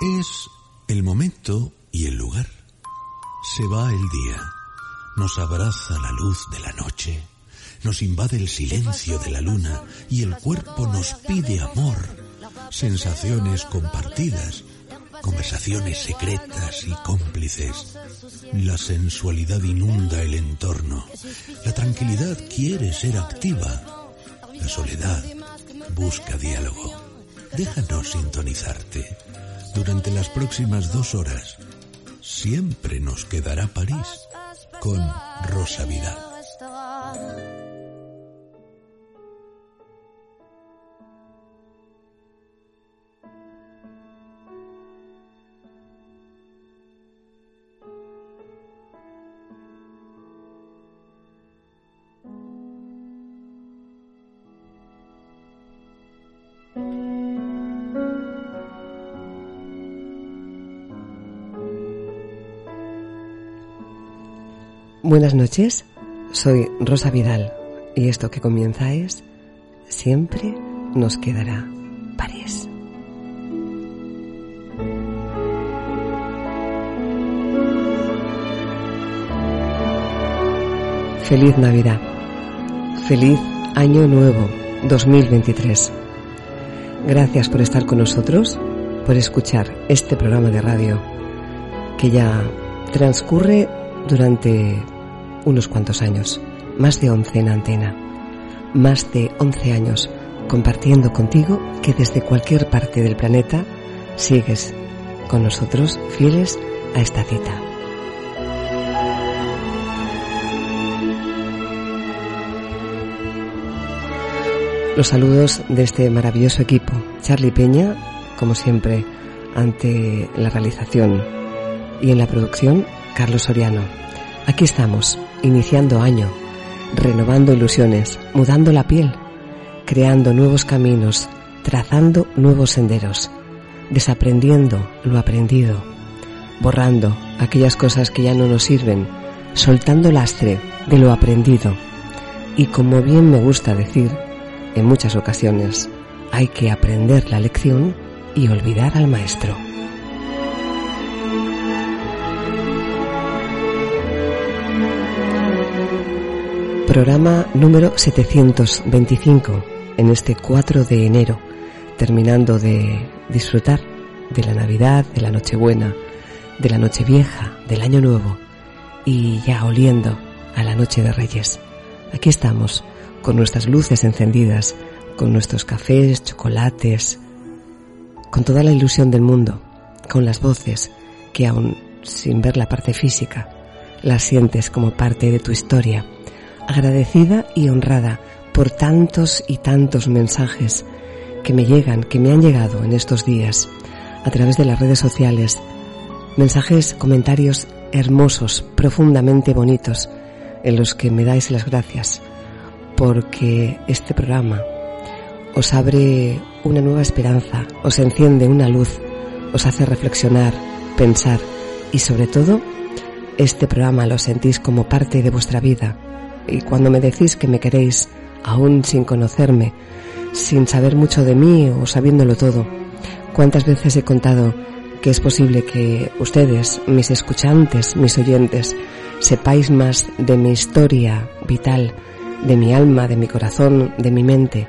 Es el momento y el lugar. Se va el día. Nos abraza la luz de la noche. Nos invade el silencio de la luna y el cuerpo nos pide amor. Sensaciones compartidas. Conversaciones secretas y cómplices. La sensualidad inunda el entorno. La tranquilidad quiere ser activa. La soledad busca diálogo. Déjanos sintonizarte. Durante las próximas dos horas, siempre nos quedará París con Rosa Vidal. Buenas noches, soy Rosa Vidal y esto que comienza es Siempre nos quedará París. Feliz Navidad. Feliz Año Nuevo 2023. Gracias por estar con nosotros, por escuchar este programa de radio que ya transcurre durante unos cuantos años, más de 11 en antena, más de 11 años compartiendo contigo que desde cualquier parte del planeta sigues con nosotros fieles a esta cita. Los saludos de este maravilloso equipo. Charlie Peña, como siempre, ante la realización y en la producción, Carlos Soriano. Aquí estamos, iniciando año, renovando ilusiones, mudando la piel, creando nuevos caminos, trazando nuevos senderos, desaprendiendo lo aprendido, borrando aquellas cosas que ya no nos sirven, soltando lastre de lo aprendido. Y como bien me gusta decir, en muchas ocasiones hay que aprender la lección y olvidar al maestro. Programa número 725 en este 4 de enero, terminando de disfrutar de la Navidad, de la Nochebuena, de la Nochevieja, del Año Nuevo y ya oliendo a la Noche de Reyes. Aquí estamos con nuestras luces encendidas, con nuestros cafés, chocolates, con toda la ilusión del mundo, con las voces que aún sin ver la parte física, las sientes como parte de tu historia agradecida y honrada por tantos y tantos mensajes que me llegan, que me han llegado en estos días a través de las redes sociales. Mensajes, comentarios hermosos, profundamente bonitos, en los que me dais las gracias, porque este programa os abre una nueva esperanza, os enciende una luz, os hace reflexionar, pensar y sobre todo, este programa lo sentís como parte de vuestra vida, y cuando me decís que me queréis, aún sin conocerme, sin saber mucho de mí o sabiéndolo todo, ¿cuántas veces he contado que es posible que ustedes, mis escuchantes, mis oyentes, sepáis más de mi historia vital, de mi alma, de mi corazón, de mi mente?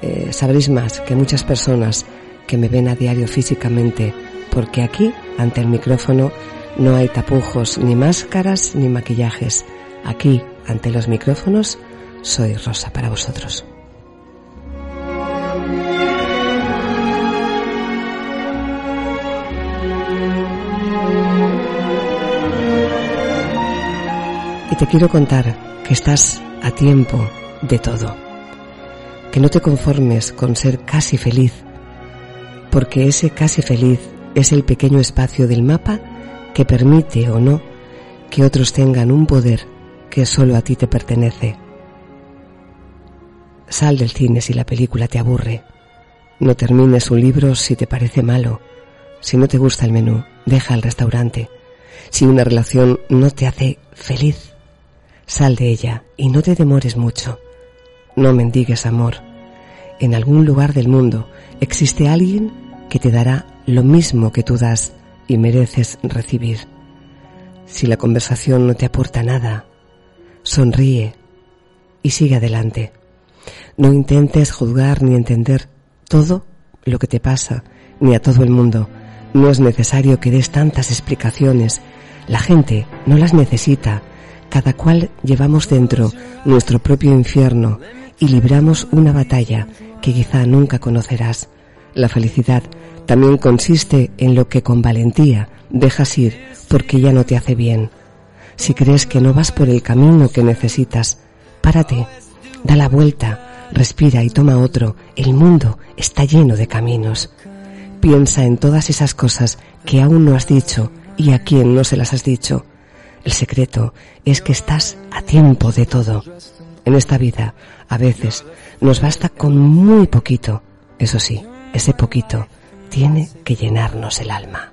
Eh, sabréis más que muchas personas que me ven a diario físicamente, porque aquí, ante el micrófono, no hay tapujos, ni máscaras, ni maquillajes. Aquí, ante los micrófonos, soy Rosa para vosotros. Y te quiero contar que estás a tiempo de todo, que no te conformes con ser casi feliz, porque ese casi feliz es el pequeño espacio del mapa que permite o no que otros tengan un poder que solo a ti te pertenece. Sal del cine si la película te aburre. No termines un libro si te parece malo. Si no te gusta el menú, deja el restaurante. Si una relación no te hace feliz, sal de ella y no te demores mucho. No mendigues amor. En algún lugar del mundo existe alguien que te dará lo mismo que tú das y mereces recibir. Si la conversación no te aporta nada, sonríe y sigue adelante. No intentes juzgar ni entender todo lo que te pasa, ni a todo el mundo. No es necesario que des tantas explicaciones. La gente no las necesita. Cada cual llevamos dentro nuestro propio infierno y libramos una batalla que quizá nunca conocerás. La felicidad también consiste en lo que con valentía dejas ir porque ya no te hace bien. Si crees que no vas por el camino que necesitas, párate, da la vuelta, respira y toma otro. El mundo está lleno de caminos. Piensa en todas esas cosas que aún no has dicho y a quién no se las has dicho. El secreto es que estás a tiempo de todo. En esta vida, a veces, nos basta con muy poquito. Eso sí, ese poquito tiene que llenarnos el alma.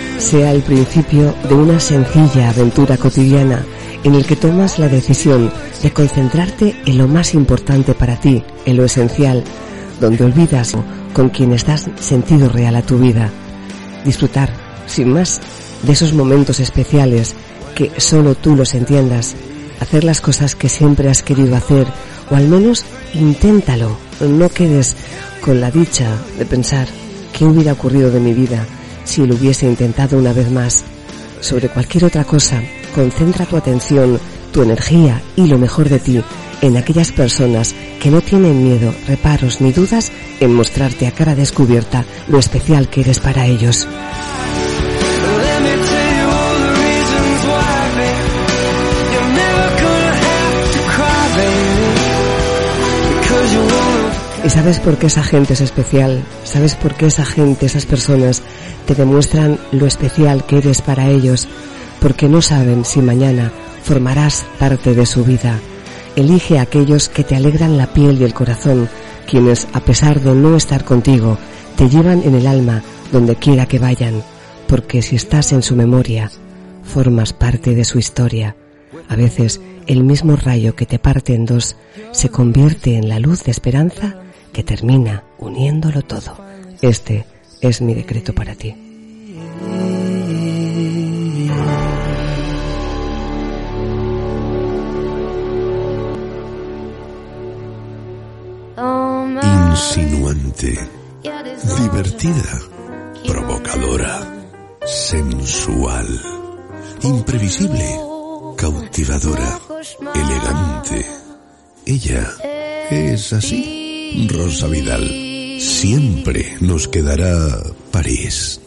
sea el principio de una sencilla aventura cotidiana en el que tomas la decisión de concentrarte en lo más importante para ti, en lo esencial, donde olvidas con quienes das sentido real a tu vida. Disfrutar, sin más, de esos momentos especiales que solo tú los entiendas. Hacer las cosas que siempre has querido hacer, o al menos inténtalo. No quedes con la dicha de pensar qué hubiera ocurrido de mi vida si lo hubiese intentado una vez más. Sobre cualquier otra cosa, concentra tu atención, tu energía y lo mejor de ti en aquellas personas que no tienen miedo, reparos ni dudas en mostrarte a cara descubierta lo especial que eres para ellos. ¿Y sabes por qué esa gente es especial? ¿Sabes por qué esa gente, esas personas, te demuestran lo especial que eres para ellos? Porque no saben si mañana formarás parte de su vida. Elige a aquellos que te alegran la piel y el corazón, quienes, a pesar de no estar contigo, te llevan en el alma donde quiera que vayan, porque si estás en su memoria, formas parte de su historia. A veces, el mismo rayo que te parte en dos se convierte en la luz de esperanza que termina uniéndolo todo. Este es mi decreto para ti. Insinuante, divertida, provocadora, sensual, imprevisible, cautivadora, elegante. Ella es así. Rosa Vidal. Siempre nos quedará París.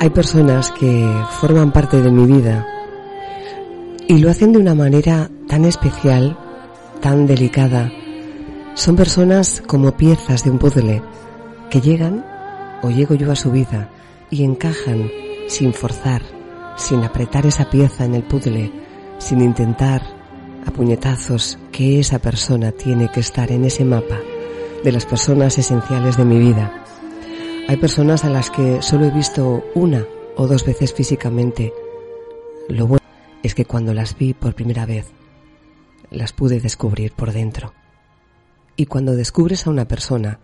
Hay personas que forman parte de mi vida y lo hacen de una manera tan especial, tan delicada. Son personas como piezas de un puzzle que llegan o llego yo a su vida y encajan sin forzar, sin apretar esa pieza en el puzzle, sin intentar a puñetazos que esa persona tiene que estar en ese mapa de las personas esenciales de mi vida. Hay personas a las que solo he visto una o dos veces físicamente. Lo bueno es que cuando las vi por primera vez, las pude descubrir por dentro. Y cuando descubres a una persona,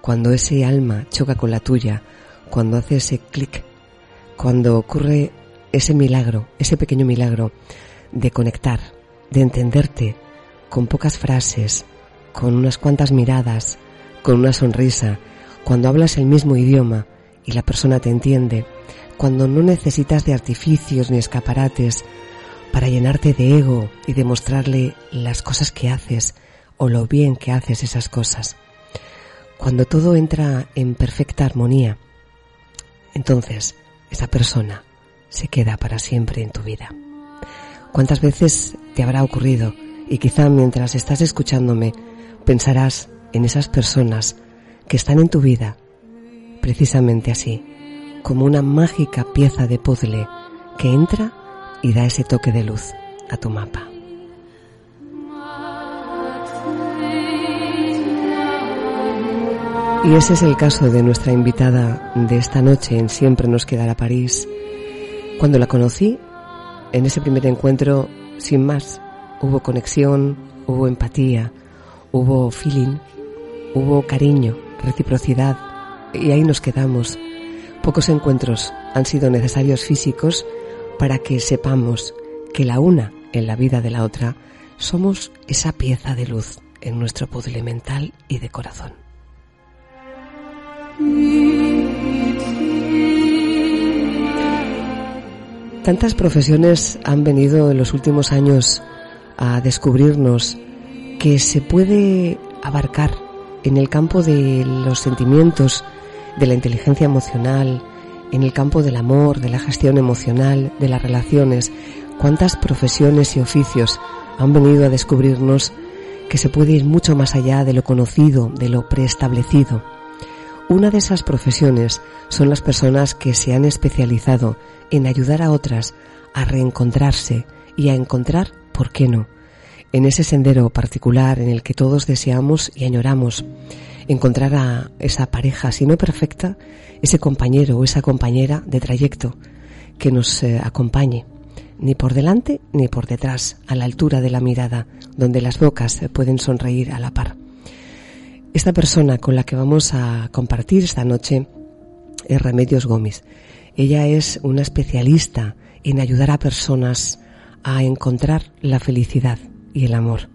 cuando ese alma choca con la tuya, cuando hace ese clic, cuando ocurre ese milagro, ese pequeño milagro, de conectar, de entenderte con pocas frases, con unas cuantas miradas, con una sonrisa, cuando hablas el mismo idioma y la persona te entiende, cuando no necesitas de artificios ni escaparates para llenarte de ego y demostrarle las cosas que haces o lo bien que haces esas cosas. Cuando todo entra en perfecta armonía, entonces esa persona se queda para siempre en tu vida. ¿Cuántas veces te habrá ocurrido? Y quizá mientras estás escuchándome pensarás en esas personas que están en tu vida precisamente así, como una mágica pieza de puzzle que entra y da ese toque de luz a tu mapa. Y ese es el caso de nuestra invitada de esta noche en Siempre nos quedará París. Cuando la conocí, en ese primer encuentro, sin más, hubo conexión, hubo empatía, hubo feeling, hubo cariño, reciprocidad, y ahí nos quedamos. Pocos encuentros han sido necesarios físicos para que sepamos que la una en la vida de la otra somos esa pieza de luz en nuestro puzzle mental y de corazón. Tantas profesiones han venido en los últimos años a descubrirnos que se puede abarcar en el campo de los sentimientos, de la inteligencia emocional, en el campo del amor, de la gestión emocional, de las relaciones. Cuántas profesiones y oficios han venido a descubrirnos que se puede ir mucho más allá de lo conocido, de lo preestablecido. Una de esas profesiones son las personas que se han especializado en ayudar a otras a reencontrarse y a encontrar, ¿por qué no?, en ese sendero particular en el que todos deseamos y añoramos encontrar a esa pareja, si no perfecta, ese compañero o esa compañera de trayecto que nos eh, acompañe, ni por delante ni por detrás, a la altura de la mirada, donde las bocas pueden sonreír a la par. Esta persona con la que vamos a compartir esta noche es Remedios Gómez. Ella es una especialista en ayudar a personas a encontrar la felicidad y el amor.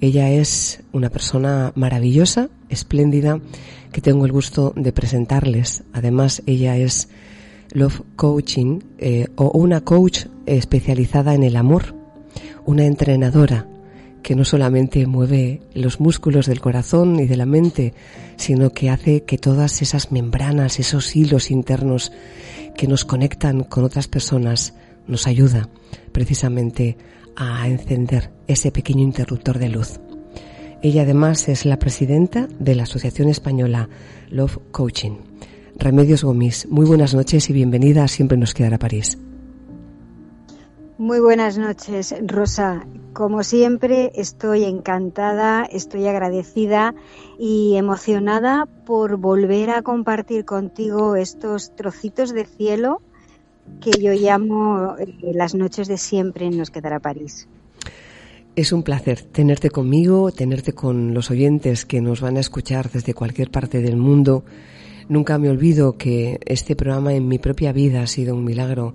Ella es una persona maravillosa, espléndida, que tengo el gusto de presentarles. Además, ella es Love Coaching eh, o una coach especializada en el amor, una entrenadora que no solamente mueve los músculos del corazón y de la mente, sino que hace que todas esas membranas, esos hilos internos que nos conectan con otras personas, nos ayuda precisamente a encender ese pequeño interruptor de luz. Ella además es la presidenta de la Asociación Española Love Coaching. Remedios Gómez, muy buenas noches y bienvenida Siempre nos quedará París. Muy buenas noches, Rosa. Como siempre, estoy encantada, estoy agradecida y emocionada por volver a compartir contigo estos trocitos de cielo que yo llamo eh, las noches de siempre Nos quedará París. Es un placer tenerte conmigo, tenerte con los oyentes que nos van a escuchar desde cualquier parte del mundo. Nunca me olvido que este programa en mi propia vida ha sido un milagro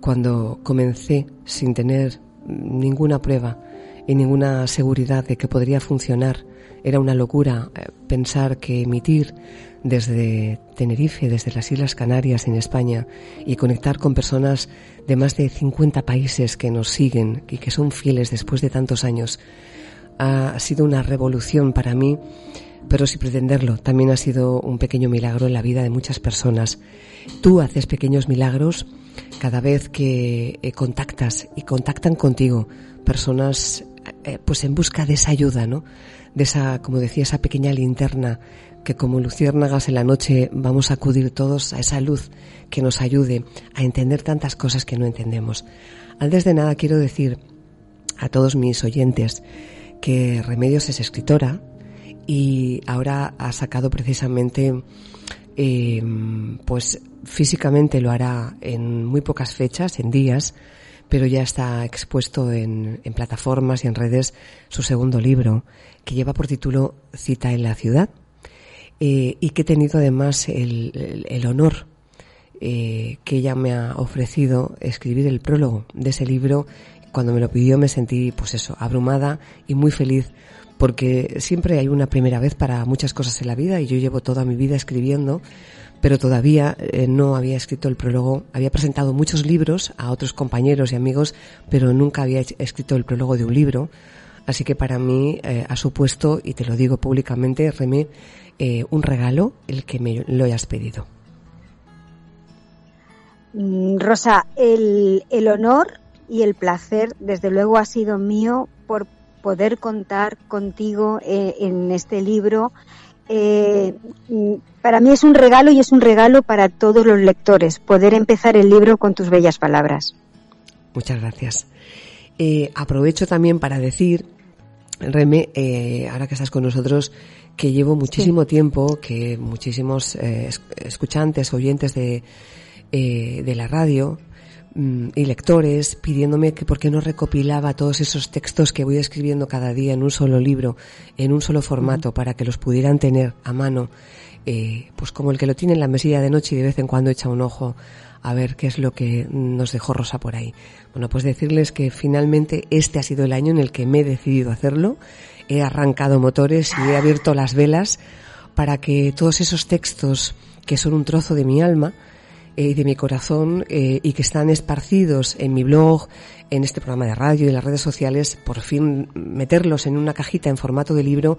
cuando comencé sin tener ninguna prueba y ninguna seguridad de que podría funcionar. Era una locura eh, pensar que emitir desde Tenerife, desde las Islas Canarias en España y conectar con personas de más de 50 países que nos siguen y que son fieles después de tantos años. Ha sido una revolución para mí, pero sin pretenderlo, también ha sido un pequeño milagro en la vida de muchas personas. Tú haces pequeños milagros cada vez que eh, contactas y contactan contigo personas eh, pues en busca de esa ayuda, ¿no? De esa, como decía, esa pequeña linterna que como luciérnagas en la noche vamos a acudir todos a esa luz que nos ayude a entender tantas cosas que no entendemos. Antes de nada quiero decir a todos mis oyentes que Remedios es escritora y ahora ha sacado precisamente eh, pues físicamente lo hará en muy pocas fechas, en días, pero ya está expuesto en, en, plataformas y en redes su segundo libro, que lleva por título Cita en la ciudad, eh, y que he tenido además el, honor eh, que ella me ha ofrecido escribir el prólogo de ese libro. Cuando me lo pidió me sentí, pues eso, abrumada y muy feliz porque siempre hay una primera vez para muchas cosas en la vida y yo llevo toda mi vida escribiendo, pero todavía eh, no había escrito el prólogo. Había presentado muchos libros a otros compañeros y amigos, pero nunca había escrito el prólogo de un libro. Así que para mí eh, ha supuesto, y te lo digo públicamente, Remé, eh, un regalo el que me lo hayas pedido. Mm, Rosa, el, honor y el placer, desde luego, ha sido mío por poder contar contigo en este libro. Eh, para mí es un regalo y es un regalo para todos los lectores, poder empezar el libro con tus bellas palabras. Muchas gracias. Eh, aprovecho también para decir, Reme, ahora que estás con nosotros, que llevo muchísimo tiempo, que muchísimos escuchantes, oyentes de, de la radio, y lectores pidiéndome que por qué no recopilaba todos esos textos que voy escribiendo cada día en un solo libro, en un solo formato, para que los pudieran tener a mano, eh, pues como el que lo tiene en la mesilla de noche y de vez en cuando echa un ojo a ver qué es lo que nos dejó Rosa por ahí. Bueno, pues decirles que finalmente este ha sido el año en el que me he decidido hacerlo, he arrancado motores y he abierto las velas para que todos esos textos que son un trozo de mi alma, y de mi corazón eh, y que están esparcidos en mi blog, en este programa de radio y en las redes sociales, por fin meterlos en una cajita en formato de libro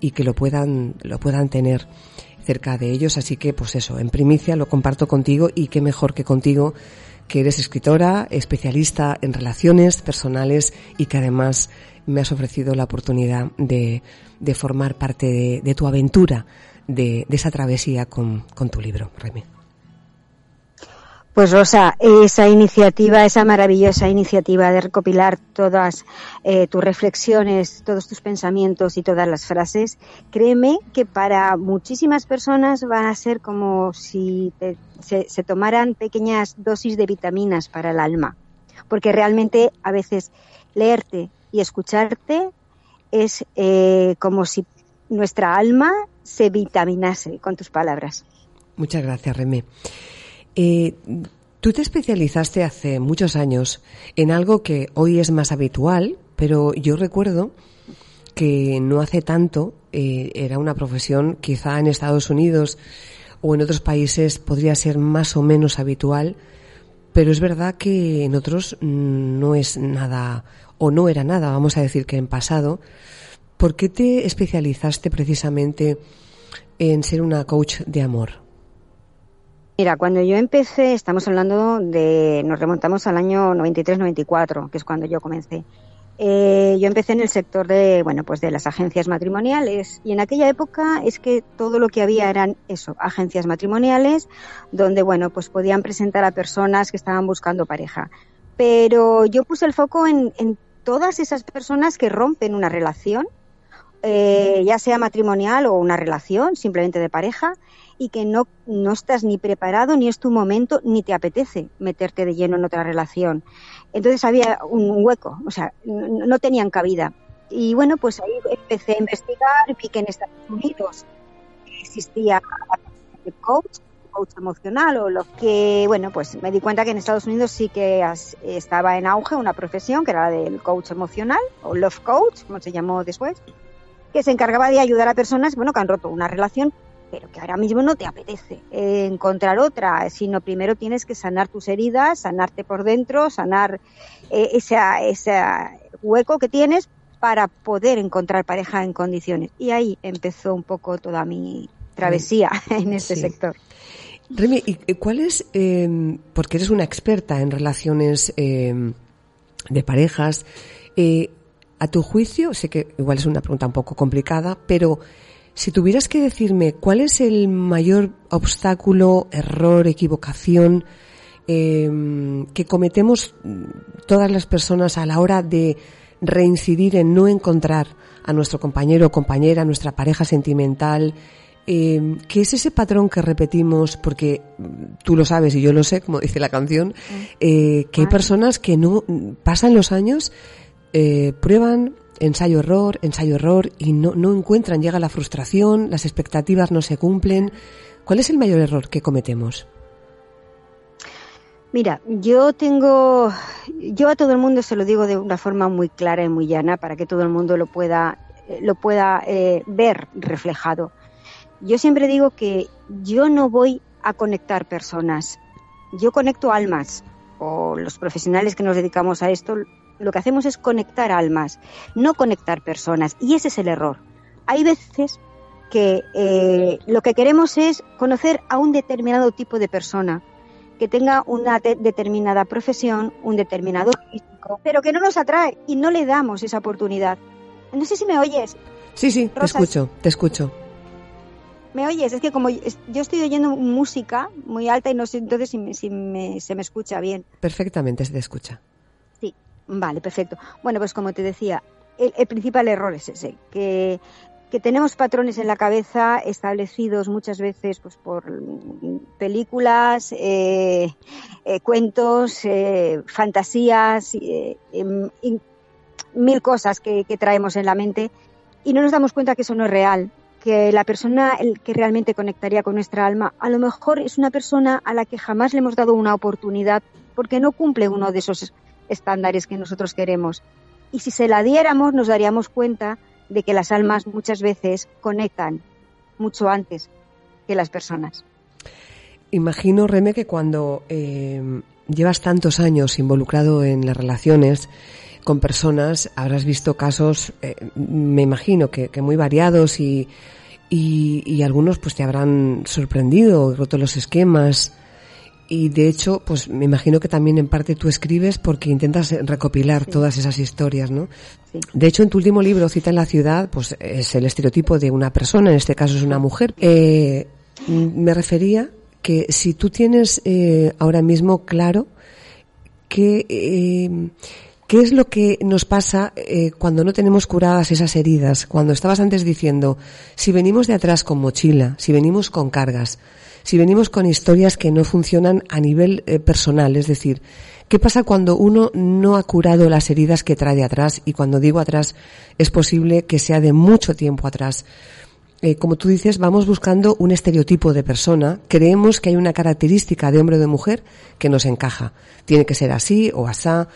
y que lo puedan, lo puedan tener cerca de ellos. Así que, pues eso, en primicia lo comparto contigo y qué mejor que contigo, que eres escritora, especialista en relaciones personales y que además me has ofrecido la oportunidad de, de formar parte de, de tu aventura, de, de, esa travesía con, con tu libro, Remy. Pues Rosa, esa iniciativa, esa maravillosa iniciativa de recopilar todas eh, tus reflexiones, todos tus pensamientos y todas las frases, créeme que para muchísimas personas va a ser como si se, tomaran pequeñas dosis de vitaminas para el alma, porque realmente a veces leerte y escucharte es eh, como si nuestra alma se vitaminase con tus palabras. Muchas gracias, Remé. Eh, tú te especializaste hace muchos años en algo que hoy es más habitual, pero yo recuerdo que no hace tanto eh, era una profesión quizá en Estados Unidos o en otros países podría ser más o menos habitual, pero es verdad que en otros no es nada o no era nada, vamos a decir que en pasado. ¿Por qué te especializaste precisamente en ser una coach de amor? Mira, cuando yo empecé, estamos hablando de, nos remontamos al año 93-94, que es cuando yo comencé. Eh, yo empecé en el sector de, bueno, pues de las agencias matrimoniales y en aquella época es que todo lo que había eran eso, agencias matrimoniales donde, bueno, pues podían presentar a personas que estaban buscando pareja. Pero yo puse el foco en, en todas esas personas que rompen una relación, eh, ya sea matrimonial o una relación simplemente de pareja, y que no, no estás ni preparado, ni es tu momento, ni te apetece meterte de lleno en otra relación. Entonces había un hueco, o sea, no, tenían cabida. Y bueno, pues ahí empecé a investigar, vi que en Estados Unidos existía el coach, coach emocional o lo que, bueno, pues me di cuenta que en Estados Unidos sí que estaba en auge una profesión que era la del coach emocional o love coach, como se llamó después, que se encargaba de ayudar a personas, bueno, que han roto una relación pero que ahora mismo no te apetece eh, encontrar otra, sino primero tienes que sanar tus heridas, sanarte por dentro, sanar eh, ese hueco que tienes para poder encontrar pareja en condiciones. Y ahí empezó un poco toda mi travesía en este sector. Remy, ¿y cuál es, em, porque eres una experta en relaciones em, de parejas, eh, a tu juicio, sé que igual es una pregunta un poco complicada, pero si tuvieras que decirme cuál es el mayor obstáculo, error, equivocación em, que cometemos todas las personas a la hora de reincidir en no encontrar a nuestro compañero o compañera, a nuestra pareja sentimental, eh, ¿qué es ese patrón que repetimos? Porque tú lo sabes y yo lo sé, como dice la canción, eh, que hay personas que no pasan los años, eh, prueban, ensayo-error, ensayo-error y no, no encuentran, llega la frustración, las expectativas no se cumplen. ¿Cuál es el mayor error que cometemos? Mira, yo tengo, yo a todo el mundo se lo digo de una forma muy clara y muy llana para que todo el mundo lo pueda, lo pueda eh, ver reflejado. Yo siempre digo que yo no voy a conectar personas, yo conecto almas, o los profesionales que nos dedicamos a esto, lo que hacemos es conectar almas, no conectar personas, y ese es el error. Hay veces que eh, lo que queremos es conocer a un determinado tipo de persona, que tenga una determinada profesión, un determinado físico, pero que no nos atrae y no le damos esa oportunidad. No sé si me oyes. Sí, sí, te escucho, te escucho. ¿Me oyes? Es que como yo estoy oyendo música muy alta y no sé entonces si, se me escucha bien. Perfectamente se te escucha. Vale, perfecto. Bueno, pues como te decía, el, principal error es ese, que que tenemos patrones en la cabeza establecidos muchas veces pues, por películas, eh, eh, cuentos, eh, fantasías, mil cosas que, traemos en la mente y no nos damos cuenta que eso no es real, que la persona el que realmente conectaría con nuestra alma a lo mejor es una persona a la que jamás le hemos dado una oportunidad porque no cumple uno de esos estándares que nosotros queremos. Y si se la diéramos nos daríamos cuenta de que las almas muchas veces conectan mucho antes que las personas. Imagino, Reme, que cuando eh, llevas tantos años involucrado en las relaciones con personas, habrás visto casos, eh, me imagino que, muy variados y, y, algunos pues te habrán sorprendido, roto los esquemas. Y de hecho, pues me imagino que también en parte tú escribes porque intentas recopilar todas esas historias, ¿no? De hecho, en tu último libro, Cita en la ciudad, pues es el estereotipo de una persona, en este caso es una mujer. Eh, me refería que si tú tienes eh, ahora mismo claro que, eh, qué es lo que nos pasa eh, cuando no tenemos curadas esas heridas, cuando estabas antes diciendo, si venimos de atrás con mochila, si venimos con cargas, si venimos con historias que no funcionan a nivel eh, personal, es decir, ¿qué pasa cuando uno no ha curado las heridas que trae atrás? Y cuando digo atrás, es posible que sea de mucho tiempo atrás. Eh, como tú dices, vamos buscando un estereotipo de persona, creemos que hay una característica de hombre o de mujer que nos encaja. Tiene que ser así o asá.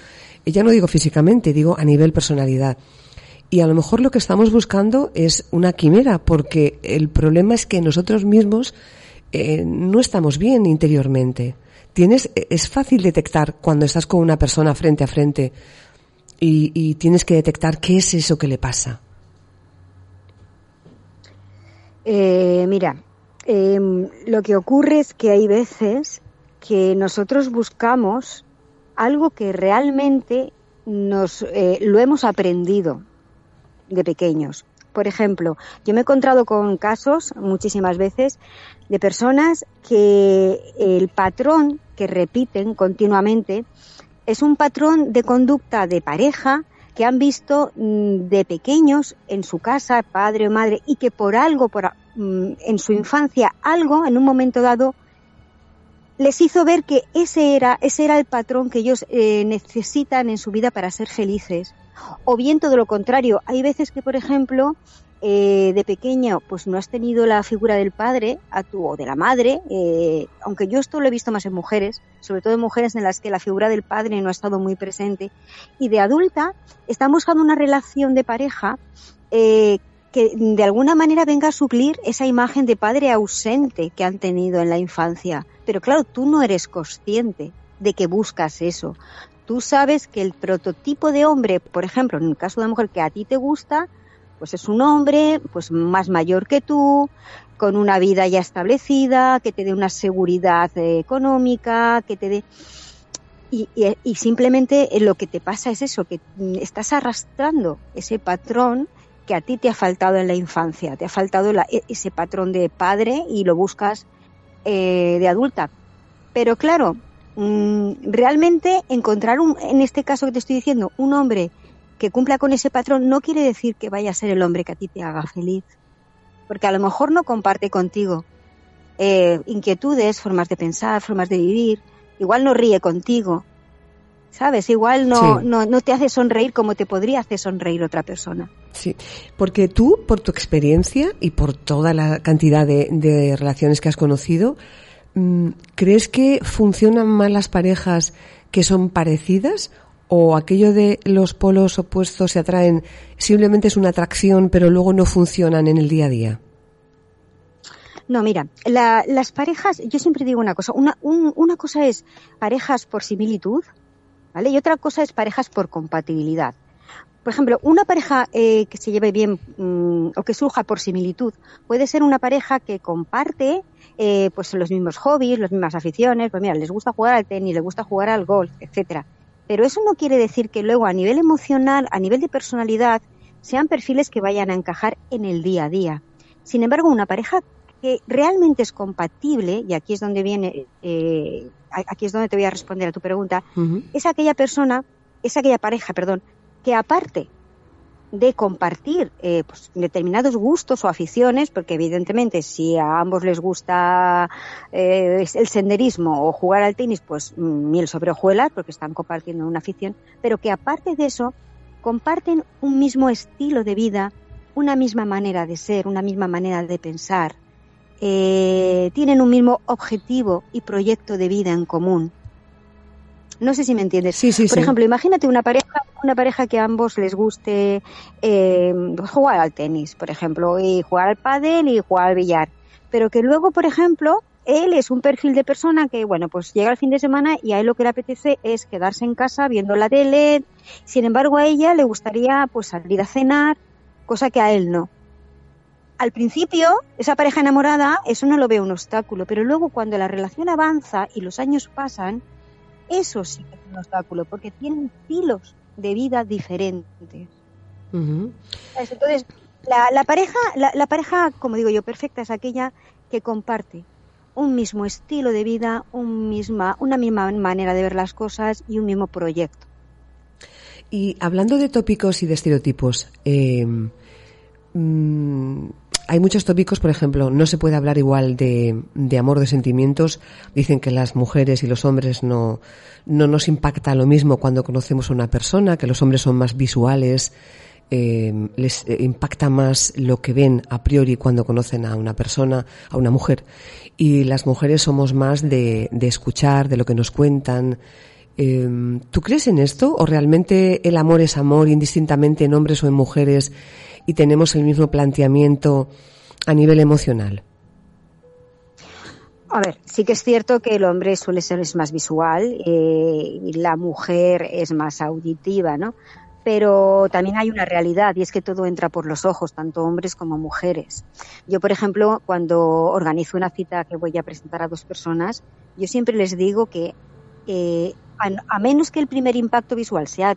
Y ya no digo físicamente, digo a nivel personalidad. Y a lo mejor lo que estamos buscando es una quimera, porque el problema es que nosotros mismos eh, no estamos bien interiormente. Tienes, es fácil detectar cuando estás con una persona frente a frente y, tienes que detectar qué es eso que le pasa. Eh, mira, em, lo que ocurre es que hay veces que nosotros buscamos algo que realmente nos eh, lo hemos aprendido de pequeños. Por ejemplo, yo me he encontrado con casos muchísimas veces de personas que el patrón que repiten continuamente es un patrón de conducta de pareja que han visto mm, de pequeños en su casa, padre o madre, y que por algo, por, mm, en su infancia, algo en un momento dado les hizo ver que ese era, ese era el patrón que ellos eh, necesitan en su vida para ser felices. O bien todo lo contrario. Hay veces que, por ejemplo, eh, de pequeño pues no has tenido la figura del padre a tu, o de la madre, eh, aunque yo esto lo he visto más en mujeres, sobre todo en mujeres en las que la figura del padre no ha estado muy presente, y de adulta están buscando una relación de pareja eh, que de alguna manera venga a suplir esa imagen de padre ausente que han tenido en la infancia. Pero claro, tú no eres consciente de que buscas eso. Tú sabes que el prototipo de hombre, por ejemplo, en el caso de una mujer que a ti te gusta, pues es un hombre pues más mayor que tú, con una vida ya establecida, que te dé una seguridad económica, que te dé y, simplemente lo que te pasa es eso, que estás arrastrando ese patrón que a ti te ha faltado en la infancia, te ha faltado e, ese patrón de padre y lo buscas eh, de adulta. Pero claro, mm, realmente encontrar un, en este caso que te estoy diciendo, un hombre que cumpla con ese patrón no quiere decir que vaya a ser el hombre que a ti te haga feliz, porque a lo mejor no comparte contigo eh, inquietudes, formas de pensar, formas de vivir, igual no ríe contigo, ¿sabes? Igual no, no, no te hace sonreír como te podría hacer sonreír otra persona. Sí, porque tú, por tu experiencia y por toda la cantidad de, de relaciones que has conocido, mm, ¿crees que funcionan mal las parejas que son parecidas o aquello de los polos opuestos se atraen simplemente es una atracción pero luego no funcionan en el día a día? No, mira, las parejas, yo siempre digo una cosa, una, una cosa es parejas por similitud, ¿vale? Y otra cosa es parejas por compatibilidad. Por ejemplo, una pareja eh, que se lleve bien mm, o que surja por similitud puede ser una pareja que comparte eh, pues los mismos hobbies, las mismas aficiones, pues mira, les gusta jugar al tenis, les gusta jugar al golf, etcétera. Pero eso no quiere decir que luego a nivel emocional, a nivel de personalidad, sean perfiles que vayan a encajar en el día a día. Sin embargo, una pareja que realmente es compatible, y aquí es donde viene, eh, aquí es donde te voy a responder a tu pregunta, es aquella persona, es aquella pareja, perdón, que aparte de compartir eh, pues, determinados gustos o aficiones, porque evidentemente si a ambos les gusta eh, el senderismo o jugar al tenis, pues mm, miel sobre hojuelas, porque están compartiendo una afición, pero que aparte de eso comparten un mismo estilo de vida, una misma manera de ser, una misma manera de pensar, eh, tienen un mismo objetivo y proyecto de vida en común. No sé si me entiendes. Sí, sí, Por ejemplo, imagínate una pareja, una pareja que a ambos les guste eh, jugar al tenis, por ejemplo, y jugar al pádel y jugar al billar, pero que luego, por ejemplo, él es un perfil de persona que, bueno, pues llega el fin de semana y a él lo que le apetece es quedarse en casa viendo la tele. Sin embargo, a ella le gustaría pues salir a cenar, cosa que a él no. Al principio, esa pareja enamorada, eso no lo ve un obstáculo, pero luego cuando la relación avanza y los años pasan, eso sí que es un obstáculo, porque tienen estilos de vida diferentes. Entonces, la, pareja, la, pareja, como digo yo, perfecta es aquella que comparte un mismo estilo de vida, un misma, una misma manera de ver las cosas y un mismo proyecto. Y hablando de tópicos y de estereotipos, eh, mm, hay muchos tópicos, por ejemplo, no se puede hablar igual de, de, amor, de sentimientos. Dicen que las mujeres y los hombres no, no nos impacta lo mismo cuando conocemos a una persona, que los hombres son más visuales, eh, les eh, impacta más lo que ven a priori cuando conocen a una persona, a una mujer. Y las mujeres somos más de, de escuchar, de lo que nos cuentan. Eh, ¿Tú crees en esto? ¿O realmente el amor es amor indistintamente en hombres o en mujeres? Y tenemos el mismo planteamiento a nivel emocional? A ver, sí que es cierto que el hombre suele ser más visual eh, y la mujer es más auditiva, ¿no? Pero también hay una realidad y es que todo entra por los ojos, tanto hombres como mujeres. Yo, por ejemplo, cuando organizo una cita que voy a presentar a dos personas, yo siempre les digo que eh, a, menos que el primer impacto visual sea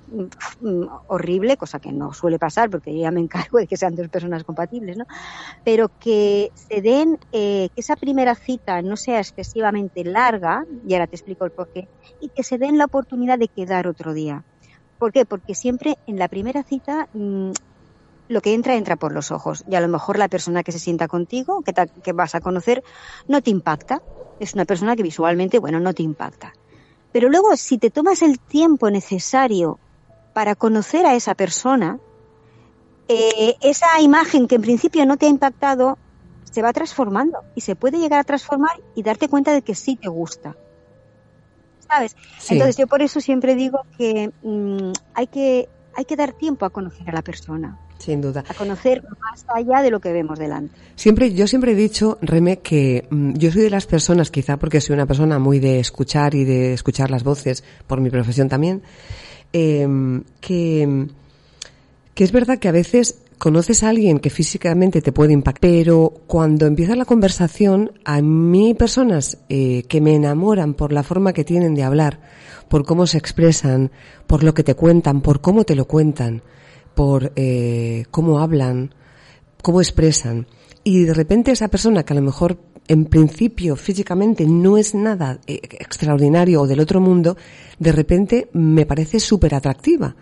mm, horrible, cosa que no suele pasar porque yo ya me encargo de que sean dos personas compatibles, ¿no? Pero que se den, eh, que esa primera cita no sea excesivamente larga, y ahora te explico el porqué, y que se den la oportunidad de quedar otro día. ¿Por qué? Porque siempre en la primera cita mm, lo que entra entra por los ojos y a lo mejor la persona que se sienta contigo, que, que vas a conocer, no te impacta. Es una persona que visualmente, bueno, no te impacta pero luego, si te tomas el tiempo necesario para conocer a esa persona, eh, esa imagen que en principio no te ha impactado se va transformando y se puede llegar a transformar y darte cuenta de que sí te gusta. ¿Sabes? Entonces yo por eso siempre digo que mm, hay que hay que dar tiempo a conocer a la persona. Sin duda. A conocer más allá de lo que vemos delante. Siempre, yo siempre he dicho, Reme, que mm, yo soy de las personas, quizá porque soy una persona muy de escuchar y de escuchar las voces, por mi profesión también, em, que, que es verdad que a veces conoces a alguien que físicamente te puede impactar, pero cuando empieza la conversación, a mí personas eh, que me enamoran por la forma que tienen de hablar, por cómo se expresan, por lo que te cuentan, por cómo te lo cuentan, por eh, cómo hablan, cómo expresan. Y de repente esa persona que a lo mejor en principio físicamente no es nada eh, extraordinario o del otro mundo, de repente me parece súper atractiva.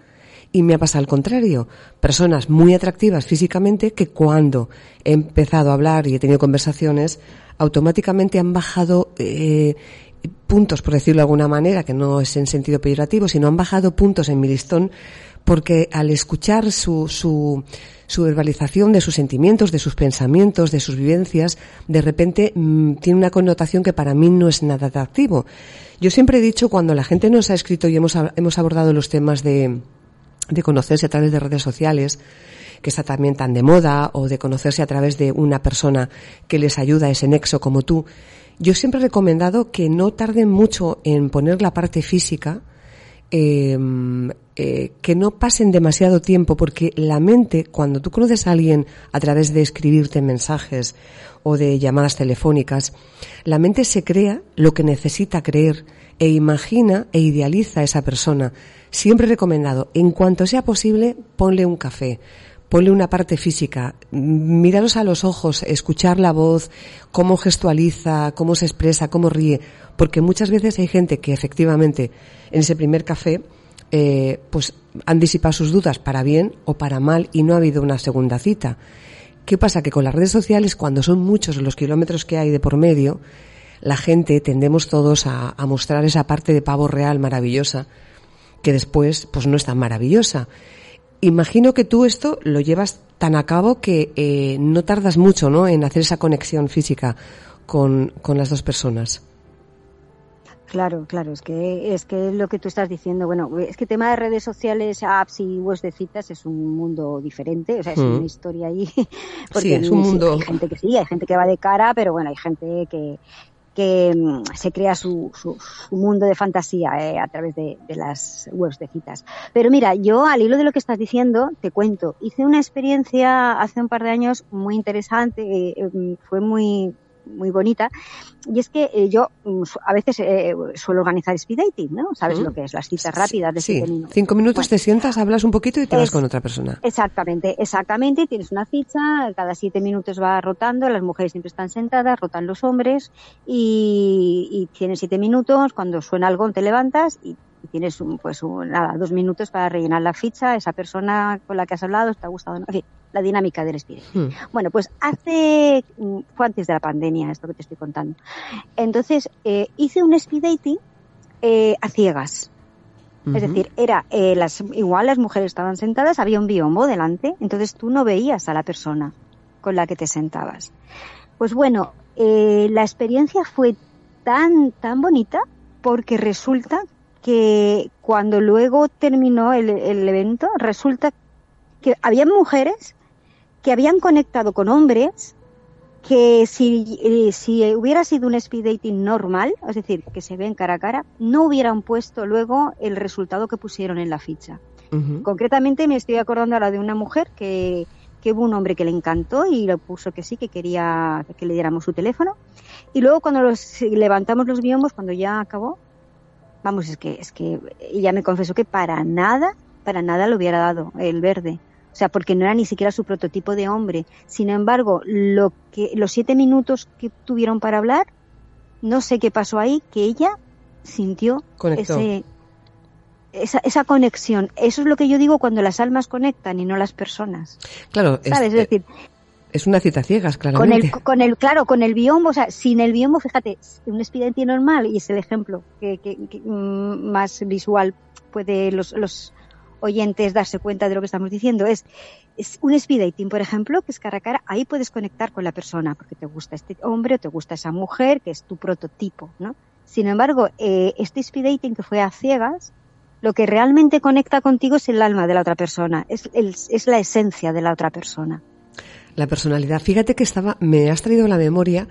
Y me ha pasado al contrario. Personas muy atractivas físicamente que cuando he empezado a hablar y he tenido conversaciones, automáticamente han bajado eh, puntos, por decirlo de alguna manera, que no es en sentido peyorativo, sino han bajado puntos en mi listón porque al escuchar su, su, verbalización de sus sentimientos, de sus pensamientos, de sus vivencias, de repente mm, tiene una connotación que para mí no es nada atractivo. Yo siempre he dicho, cuando la gente nos ha escrito y hemos, hemos abordado los temas de, de conocerse a través de redes sociales, que está también tan de moda, o de conocerse a través de una persona que les ayuda a ese nexo como tú, yo siempre he recomendado que no tarden mucho en poner la parte física, Em, eh, que no pasen demasiado tiempo, porque la mente, cuando tú conoces a alguien a través de escribirte mensajes o de llamadas telefónicas, la mente se crea lo que necesita creer e imagina e idealiza a esa persona. Siempre recomendado, en cuanto sea posible, ponle un café, ponle una parte física, miraros a los ojos, escuchar la voz, cómo gestualiza, cómo se expresa, cómo ríe, porque muchas veces hay gente que efectivamente en ese primer café, eh, pues han disipado sus dudas para bien o para mal y no ha habido una segunda cita. ¿Qué pasa? Que con las redes sociales, cuando son muchos los kilómetros que hay de por medio, la gente tendemos todos a, mostrar esa parte de pavo real maravillosa, que después pues no es tan maravillosa. Imagino que tú esto lo llevas tan a cabo que eh, no tardas mucho ¿no? en hacer esa conexión física con, con las dos personas. Claro, claro, es que es que lo que tú estás diciendo, bueno, es que el tema de redes sociales, apps y webs de citas es un mundo diferente, o sea, es una hmm. historia ahí. Porque sí, es un mundo. Hay gente que sí, hay gente que va de cara, pero bueno, hay gente que, que mm, se crea su, su, mundo de fantasía eh, a través de, de, las webs de citas. Pero mira, yo al hilo de lo que estás diciendo, te cuento, hice una experiencia hace un par de años muy interesante, eh, mm, fue muy muy bonita. Y es que eh, yo mm, a veces eh, suelo organizar speed dating, ¿no? ¿Sabes lo que es? Las citas rápidas de sí. minutos. Cinco minutos te sientas, hablas un poquito y te vas con otra persona. Exactamente, exactamente. Tienes una ficha, cada siete minutos va rotando, las mujeres siempre están sentadas, rotan los hombres y, y tienes siete minutos, cuando suena algo te levantas y tienes un, pues nada, dos minutos para rellenar la ficha, esa persona con la que has hablado, te ha gustado, en fin, la dinámica del espíritu. Hmm. Bueno, pues hace, mm, fue antes de la pandemia esto que te estoy contando. Entonces, eh, hice un speed dating eh, a ciegas. Es decir, era eh, las, igual las mujeres estaban sentadas, había un biombo delante, entonces tú no veías a la persona con la que te sentabas. Pues bueno, la experiencia fue tan, tan bonita porque resulta que cuando luego terminó el, evento, resulta que había mujeres que habían conectado con hombres que si, eh, si hubiera sido un speed dating normal, es decir, que se ven cara a cara, no hubieran puesto luego el resultado que pusieron en la ficha. Concretamente me estoy acordando ahora de una mujer que, que hubo un hombre que le encantó y le puso que sí, que quería que le diéramos su teléfono. Y luego cuando los, levantamos los biombos, cuando ya acabó, Vamos, es que, es que ella me confesó que para nada, para nada lo hubiera dado el verde. O sea, porque no era ni siquiera su prototipo de hombre. Sin embargo, lo que, los siete minutos que tuvieron para hablar, no sé qué pasó ahí, que ella sintió ese, esa, esa conexión. Eso es lo que yo digo cuando las almas conectan y no las personas. Claro, ¿sabes? Es, decir, es una cita ciegas, claramente. Con el, con el, claro, con el biombo, o sea, sin el biombo, fíjate, un expediente normal, y es el ejemplo que, que, mm, más visual puede los, los oyentes darse cuenta de lo que estamos diciendo, es, es un speed dating, por ejemplo, que es cara a cara, ahí puedes conectar con la persona, porque te gusta este hombre o te gusta esa mujer, que es tu prototipo, ¿no? Sin embargo, eh, este speed dating que fue a ciegas, lo que realmente conecta contigo es el alma de la otra persona, es, el, es la esencia de la otra persona la personalidad. Fíjate que estaba, me has traído a la memoria,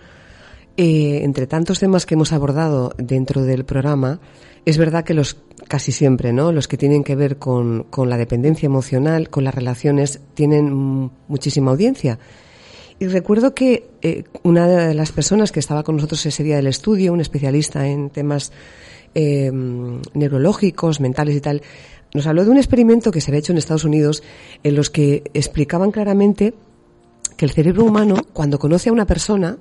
eh, entre tantos temas que hemos abordado dentro del programa, es verdad que los casi siempre, ¿no? Los que tienen que ver con, con la dependencia emocional, con las relaciones, tienen muchísima audiencia. Y recuerdo que eh, una de las personas que estaba con nosotros ese día del estudio, un especialista en temas eh, neurológicos, mentales y tal, nos habló de un experimento que se había hecho en Estados Unidos en los que explicaban claramente que el cerebro humano, cuando conoce a una persona,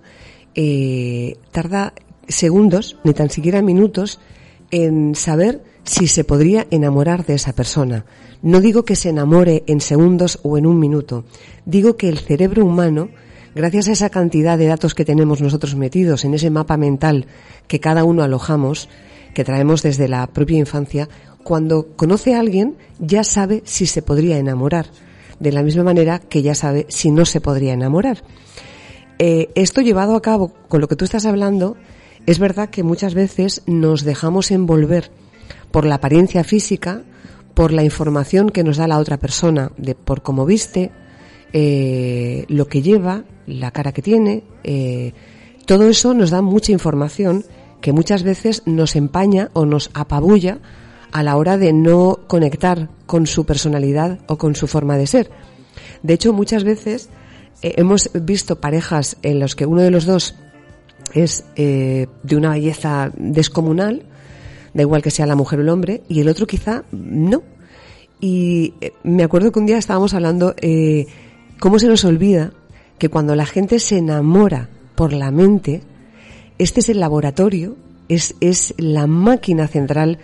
eh, tarda segundos, ni tan siquiera minutos, en saber si se podría enamorar de esa persona. No digo que se enamore en segundos o en un minuto, digo que el cerebro humano gracias a esa cantidad de datos que tenemos nosotros metidos en ese mapa mental que cada uno alojamos, que traemos desde la propia infancia, cuando conoce a alguien ya sabe si se podría enamorar, de la misma manera que ya sabe si no se podría enamorar. Eh, esto llevado a cabo con lo que tú estás hablando, es verdad que muchas veces nos dejamos envolver por la apariencia física, por la información que nos da la otra persona, de por cómo viste, eh, lo que lleva, la cara que tiene, eh, todo eso nos da mucha información que muchas veces nos empaña o nos apabulla a la hora de no conectar con su personalidad o con su forma de ser. De hecho, muchas veces eh, hemos visto parejas en las que uno de los dos es de una belleza descomunal, da igual que sea la mujer o el hombre, y el otro quizá no. Y me acuerdo que un día estábamos hablando eh, ¿Cómo se nos olvida que cuando la gente se enamora por la mente, este es el laboratorio, es, es la máquina central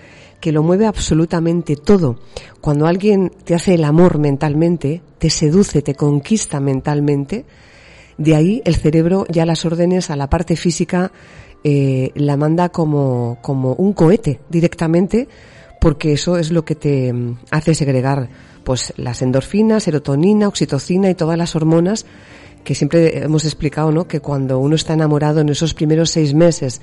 que lo mueve absolutamente todo. Cuando alguien te hace el amor mentalmente, te seduce, te conquista mentalmente, de ahí el cerebro ya las órdenes a la parte física eh, la manda como, como un cohete directamente, porque eso es lo que te mm, hace segregar pues las endorfinas, serotonina, oxitocina y todas las hormonas que siempre hemos explicado, ¿no? Que cuando uno está enamorado en esos primeros seis meses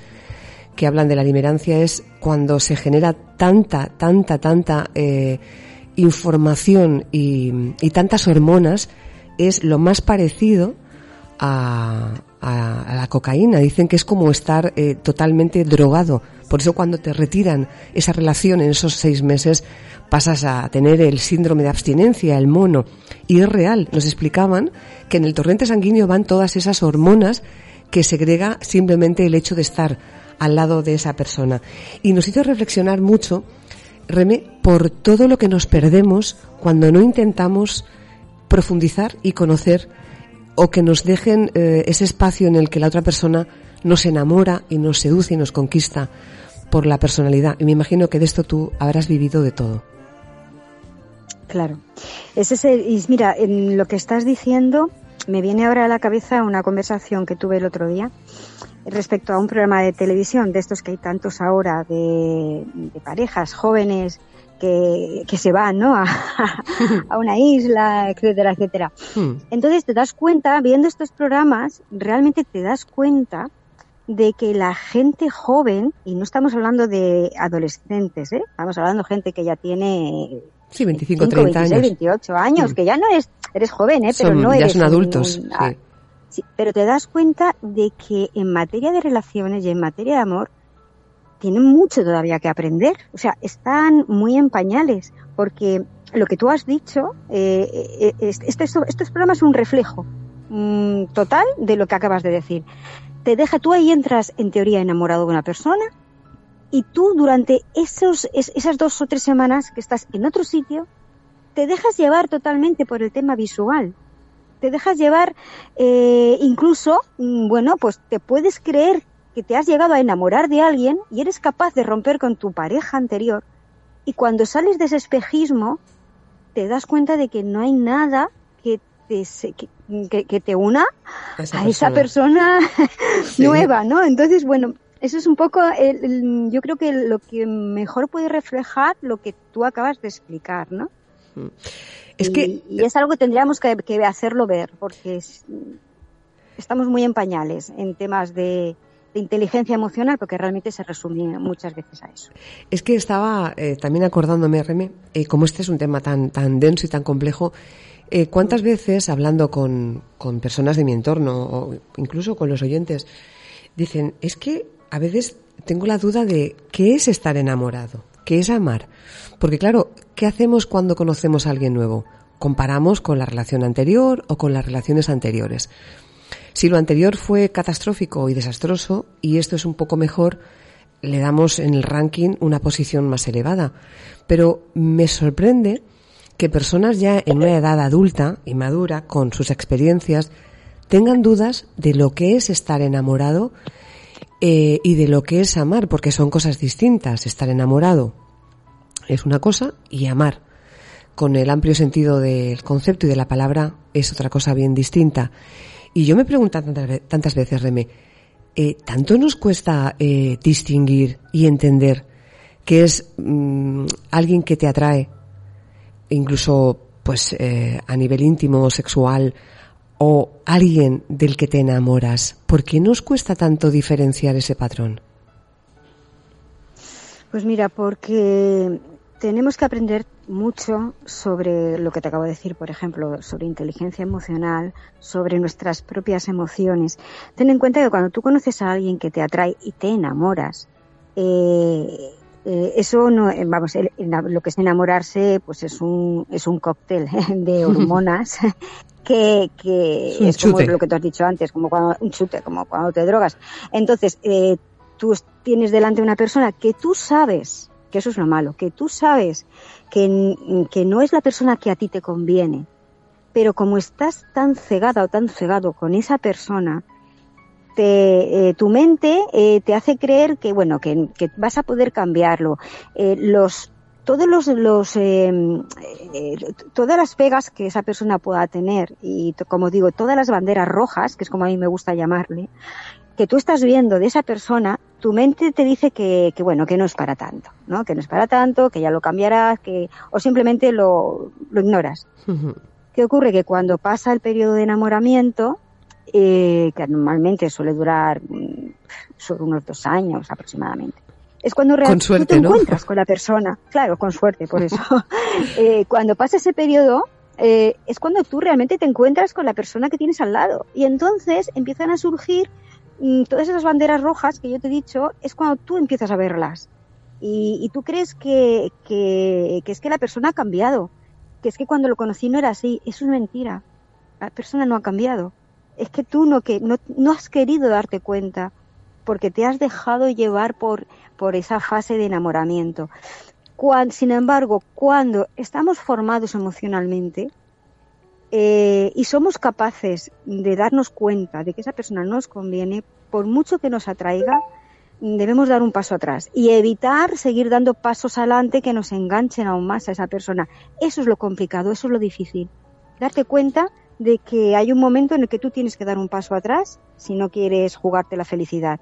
que hablan de la limerancia es cuando se genera tanta, tanta, tanta eh, información y, tantas hormonas, es lo más parecido a, la cocaína. Dicen que es como estar eh, totalmente drogado. Por eso cuando te retiran esa relación en esos seis meses, pasas a tener el síndrome de abstinencia, el mono. Y es real, nos explicaban que en el torrente sanguíneo van todas esas hormonas que segrega simplemente el hecho de estar al lado de esa persona. Y nos hizo reflexionar mucho, Remé, por todo lo que nos perdemos cuando no intentamos profundizar y conocer o que nos dejen eh, ese espacio en el que la otra persona nos enamora y nos seduce y nos conquista por la personalidad. Y me imagino que de esto tú habrás vivido de todo. Claro. Ese y mira, en lo que estás diciendo, me viene ahora a la cabeza una conversación que tuve el otro día respecto a un programa de televisión, de estos que hay tantos ahora, de, parejas jóvenes que, se van, ¿no? A, una isla, etcétera, etcétera. Hmm. Entonces te das cuenta, viendo estos programas, realmente te das cuenta de que la gente joven, y no estamos hablando de adolescentes, ¿eh? estamos hablando de gente que ya tiene Sí, 25, 30 años. 28 años, mm. que ya no eres, eres joven, ¿eh? pero no ya eres. son adultos. sí. pero te das cuenta de que en materia de relaciones y en materia de amor tienen mucho todavía que aprender. O sea, están muy en pañales, porque lo que tú has dicho, eh, eh, este, este, programa es un reflejo mm, total de lo que acabas de decir. Te deja, tú ahí entras en teoría enamorado de una persona, y tú durante esos, esas dos o tres semanas que estás en otro sitio, te dejas llevar totalmente por el tema visual. Te dejas llevar, eh, incluso, mm, bueno, pues te puedes creer que te has llegado a enamorar de alguien y eres capaz de romper con tu pareja anterior. Y cuando sales de ese espejismo, te das cuenta de que no hay nada que te, que, te una a esa persona nueva, ¿no? Entonces, bueno, eso es un poco, yo creo que lo que mejor puede reflejar lo que tú acabas de explicar, ¿no? Mm. Es que y es algo que tendríamos que, hacerlo ver, porque estamos muy en pañales en temas de, inteligencia emocional, porque realmente se resume muchas veces a eso. Es que estaba eh, también acordándome, Reme, eh, como este es un tema tan, tan denso y tan complejo, eh, ¿cuántas veces hablando con, con personas de mi entorno o incluso con los oyentes, dicen, es que a veces tengo la duda de qué es estar enamorado, qué es amar. Porque claro, ¿qué hacemos cuando conocemos a alguien nuevo? Comparamos con la relación anterior o con las relaciones anteriores. Si lo anterior fue catastrófico y desastroso y esto es un poco mejor, le damos en el ranking una posición más elevada. Pero me sorprende que personas ya en una edad adulta y madura, con sus experiencias, tengan dudas de lo que es estar enamorado eh, y de lo que es amar, porque son cosas distintas. Estar enamorado es una cosa y amar, con el amplio sentido del concepto y de la palabra, es otra cosa bien distinta. Y yo me pregunto tantas, veces, Reme, eh, ¿tanto nos cuesta eh, distinguir y entender que es mm, alguien que te atrae, incluso pues eh, a nivel íntimo sexual, o alguien del que te enamoras? ¿Por qué nos cuesta tanto diferenciar ese patrón? Pues mira, porque tenemos que aprender mucho sobre lo que te acabo de decir, por ejemplo, sobre inteligencia emocional, sobre nuestras propias emociones. Ten en cuenta que cuando tú conoces a alguien que te atrae y te enamoras, eh, eh, eso no, eh, vamos, lo que es enamorarse, pues es un, es un cóctel de hormonas que, que es, como lo que tú has dicho antes, como cuando, un chute, como cuando te drogas. Entonces, eh, tú tienes delante una persona que tú sabes, que eso es lo malo, que tú sabes que, que no es la persona que a ti te conviene, pero como estás tan cegada o tan cegado con esa persona, te, eh, tu mente eh, te hace creer que bueno que, que vas a poder cambiarlo eh, los todos los, los em, todas las pegas que esa persona pueda tener y como digo todas las banderas rojas que es como a mí me gusta llamarle que tú estás viendo de esa persona, tu mente te dice que, que, bueno, que no es para tanto, ¿no? Que no es para tanto, que ya lo cambiarás, que, o simplemente lo, lo ignoras. ¿Qué ocurre? Que cuando pasa el periodo de enamoramiento, eh, que normalmente suele durar mm, sobre unos dos años aproximadamente. Es cuando realmente te encuentras con la persona, claro, con suerte, por eso. eh, cuando pasa ese periodo, eh, es cuando tú realmente te encuentras con la persona que tienes al lado. Y entonces empiezan a surgir mm, todas esas banderas rojas que yo te he dicho, es cuando tú empiezas a verlas. Y, y tú crees que, que, que es que la persona ha cambiado, que es que cuando lo conocí no era así. Es mentira. La persona no ha cambiado es que tú no, que, no, no has querido darte cuenta porque te has dejado llevar por, por esa fase de enamoramiento. sin embargo, cuando estamos formados emocionalmente eh, y somos capaces de darnos cuenta de que esa persona nos conviene, por mucho que nos atraiga, debemos dar un paso atrás y evitar seguir dando pasos adelante que nos enganchen aún más a esa persona. Eso es lo complicado, eso es lo difícil. Darte cuenta de que hay un momento en el que tú tienes que dar un paso atrás si no quieres jugarte la felicidad.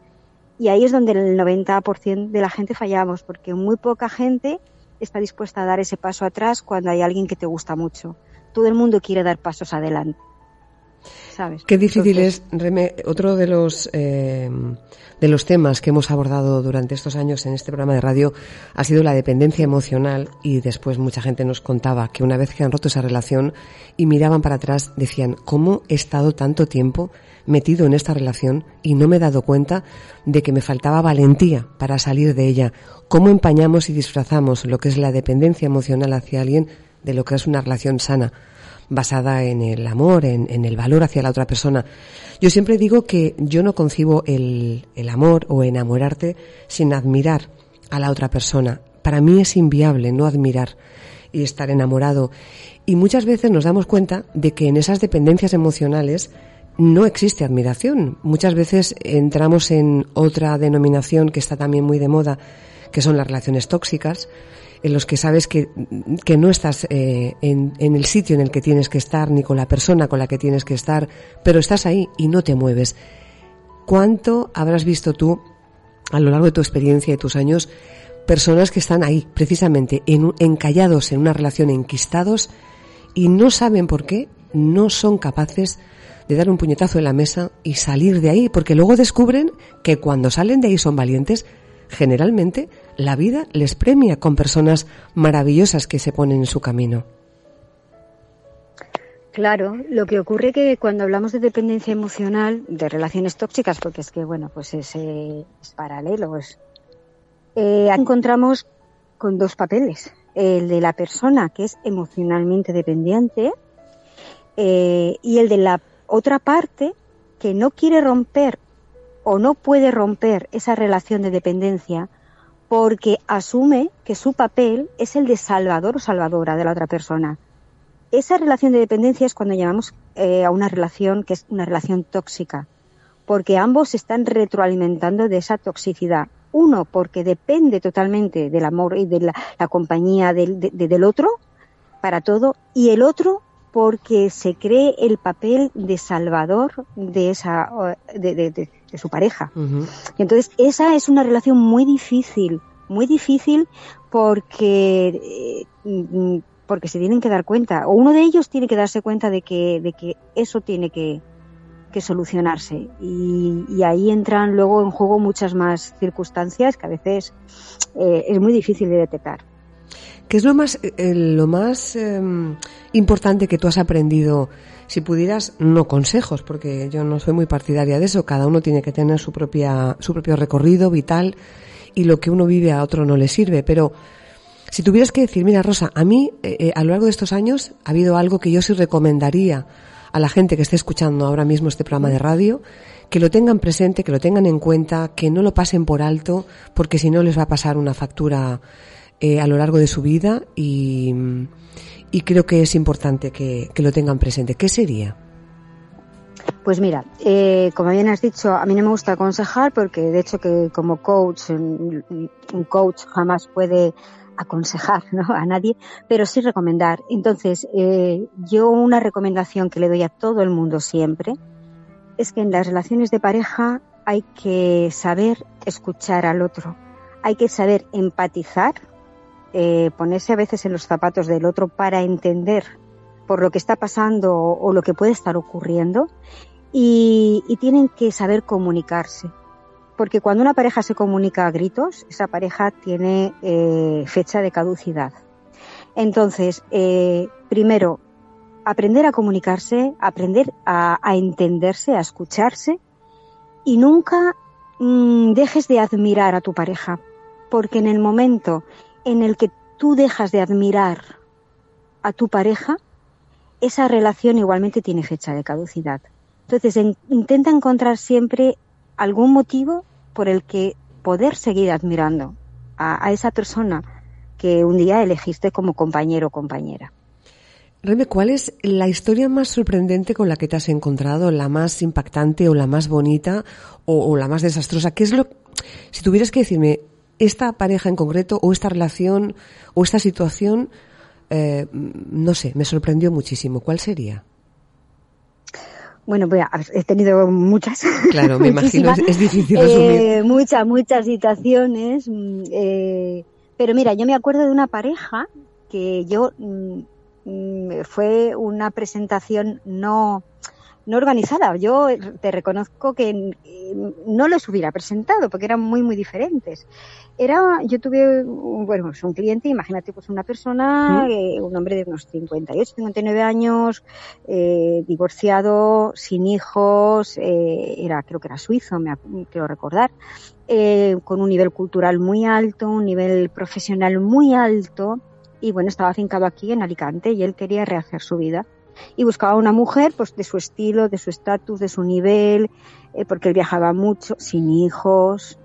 Y ahí es donde el 90% de la gente fallamos, porque muy poca gente está dispuesta a dar ese paso atrás cuando hay alguien que te gusta mucho. Todo el mundo quiere dar pasos adelante. Qué difícil es, Reme, otro de los, eh, de los temas que hemos abordado durante estos años en este programa de radio ha sido la dependencia emocional y después mucha gente nos contaba que una vez que han roto esa relación y miraban para atrás decían, ¿cómo he estado tanto tiempo metido en esta relación y no me he dado cuenta de que me faltaba valentía para salir de ella? ¿Cómo empañamos y disfrazamos lo que es la dependencia emocional hacia alguien de lo que es una relación sana? Basada en el amor, en, el valor hacia la otra persona. Yo siempre digo que yo no concibo el, el amor o enamorarte sin admirar a la otra persona. Para mí es inviable no admirar y estar enamorado. Y muchas veces nos damos cuenta de que en esas dependencias emocionales no existe admiración. Muchas veces entramos en otra denominación que está también muy de moda, que son las relaciones tóxicas, en los que sabes que, que no estás eh, en, en, el sitio en el que tienes que estar, ni con la persona con la que tienes que estar, pero estás ahí y no te mueves. ¿Cuánto habrás visto tú a lo largo de tu experiencia y tus años personas que están ahí, precisamente, en, encallados en una relación, enquistados, y no saben por qué, no son capaces de dar un puñetazo en la mesa y salir de ahí, porque luego descubren que cuando salen de ahí son valientes, generalmente la vida les premia con personas maravillosas que se ponen en su camino. Claro, lo que ocurre que cuando hablamos de dependencia emocional, de relaciones tóxicas, porque es que, bueno, pues es, eh, paralelo, eh, encontramos con dos papeles. El de la persona que es emocionalmente dependiente eh, y el de la otra parte que no quiere romper o no puede romper esa relación de dependencia porque asume que su papel es el de salvador o salvadora de la otra persona. Esa relación de dependencia es cuando llamamos eh, a una relación que es una relación tóxica, porque ambos se están retroalimentando de esa toxicidad. Uno, porque depende totalmente del amor y de la, compañía del, del otro para todo, y el otro porque se cree el papel de salvador de esa de, su pareja. Y entonces esa es una relación muy difícil, muy difícil porque eh, porque se tienen que dar cuenta, o uno de ellos tiene que darse cuenta de que, de que eso tiene que, que solucionarse. Y, ahí entran luego en juego muchas más circunstancias que a veces eh, es muy difícil de detectar. ¿Qué es lo más, eh, lo más em, importante que tú has aprendido? Si pudieras, no consejos, porque yo no soy muy partidaria de eso. Cada uno tiene que tener su propia, su propio recorrido vital y lo que uno vive a otro no le sirve. Pero si tuvieras que decir, mira, Rosa, a mí eh, a lo largo de estos años ha habido algo que yo sí recomendaría a la gente que esté escuchando ahora mismo este programa de radio, que lo tengan presente, que lo tengan en cuenta, que no lo pasen por alto, porque si no les va a pasar una factura eh, a lo largo de su vida y, creo que es importante que, lo tengan presente. ¿Qué sería? Pues mira, eh, como bien has dicho, a mí no me gusta aconsejar porque de hecho que como coach, un coach jamás puede aconsejar ¿no? a nadie, pero sí recomendar. Entonces, eh, yo una recomendación que le doy a todo el mundo siempre es que en las relaciones de pareja hay que saber escuchar al otro, hay que saber empatizar, eh, ponerse a veces en los zapatos del otro para entender por lo que está pasando o, lo que puede estar ocurriendo y tienen que saber comunicarse porque cuando una pareja se comunica a gritos, esa pareja tiene eh, fecha de caducidad. Entonces, eh, primero, aprender a comunicarse, aprender a, entenderse, a escucharse y nunca mm, dejes de admirar a tu pareja, porque en el momento en el que tú dejas de admirar a tu pareja, esa relación igualmente tiene fecha de caducidad. Entonces, intenta encontrar siempre algún motivo por el que poder seguir admirando a, esa persona que un día elegiste como compañero o compañera. Reme, ¿cuál es la historia más sorprendente con la que te has encontrado, la más impactante o la más bonita o, la más desastrosa? ¿Qué es lo, si tuvieras que decirme esta pareja en concreto o esta relación o esta situación, eh, no sé, me sorprendió muchísimo. ¿Cuál sería? Bueno, pues he tenido muchas. Claro, me imagino, es, difícil. Eh, muchas, muchas situaciones. Mm, eh, pero mira, yo me acuerdo de una pareja que yo mm, mm, fue una presentación no no organizada. Yo te reconozco que no los hubiera presentado porque eran muy, muy diferentes. Era, yo tuve, bueno, pues un cliente, imagínate, pues una persona, eh, un hombre de unos 58, 59 años, eh, divorciado, sin hijos, eh, era, creo que era suizo, me quiero recordar, con un nivel cultural muy alto, un nivel profesional muy alto, y bueno, estaba afincado aquí en Alicante y él quería rehacer su vida y buscaba una mujer pues de su estilo, de su estatus, de su nivel, eh, porque él viajaba mucho, sin hijos,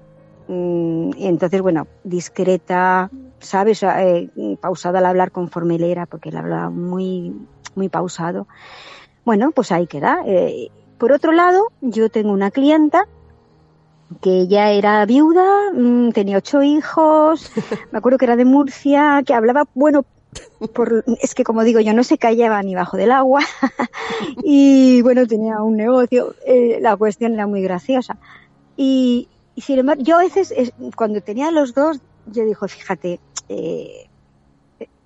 mm, y entonces bueno, discreta, sabes, eh, pausada al hablar conforme él era, porque él hablaba muy, muy pausado. Bueno, pues ahí queda. Eh, por otro lado, yo tengo una clienta que ya era viuda, mm, tenía ocho hijos, me acuerdo que era de Murcia, que hablaba, bueno, por, es que como digo yo, no se callaba ni bajo del agua. Y bueno, tenía un negocio, eh, la cuestión era muy graciosa. Y, sin embargo, yo a veces, cuando tenía los dos, yo digo, fíjate, eh,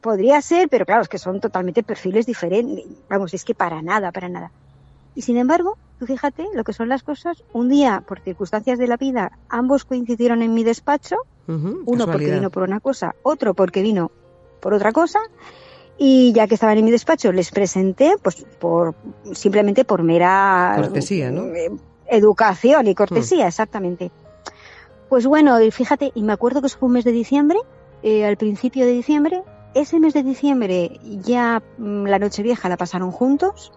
podría ser, pero claro, es que son totalmente perfiles diferentes, vamos, es que para nada, para nada. Y sin embargo, tú fíjate lo que son las cosas, un día, por circunstancias de la vida, ambos coincidieron en mi despacho, uno porque vino por una cosa, otro porque vino por otra cosa y ya que estaban en mi despacho les presenté pues por simplemente por mera cortesía, ¿no? Eh, educación y cortesía, hmm. exactamente. Pues bueno, fíjate, y me acuerdo que eso fue un mes de diciembre, eh, al principio de diciembre, ese mes de diciembre ya mm, la noche vieja la pasaron juntos.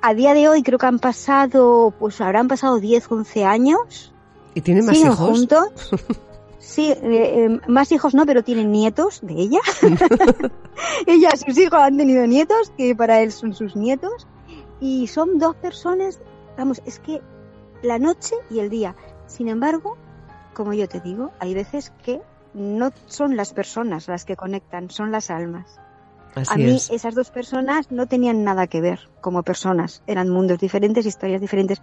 A día de hoy creo que han pasado, pues habrán pasado 10, 11 años. ¿Y tienen más hijos? juntos. Sí, eh, eh, más hijos no, pero tienen nietos de ella. ella, sus hijos han tenido nietos, que para él son sus nietos. Y son dos personas, vamos, es que la noche y el día. Sin embargo, como yo te digo, hay veces que no son las personas las que conectan, son las almas. a mí esas dos personas no tenían nada que ver como personas, eran mundos diferentes, historias diferentes.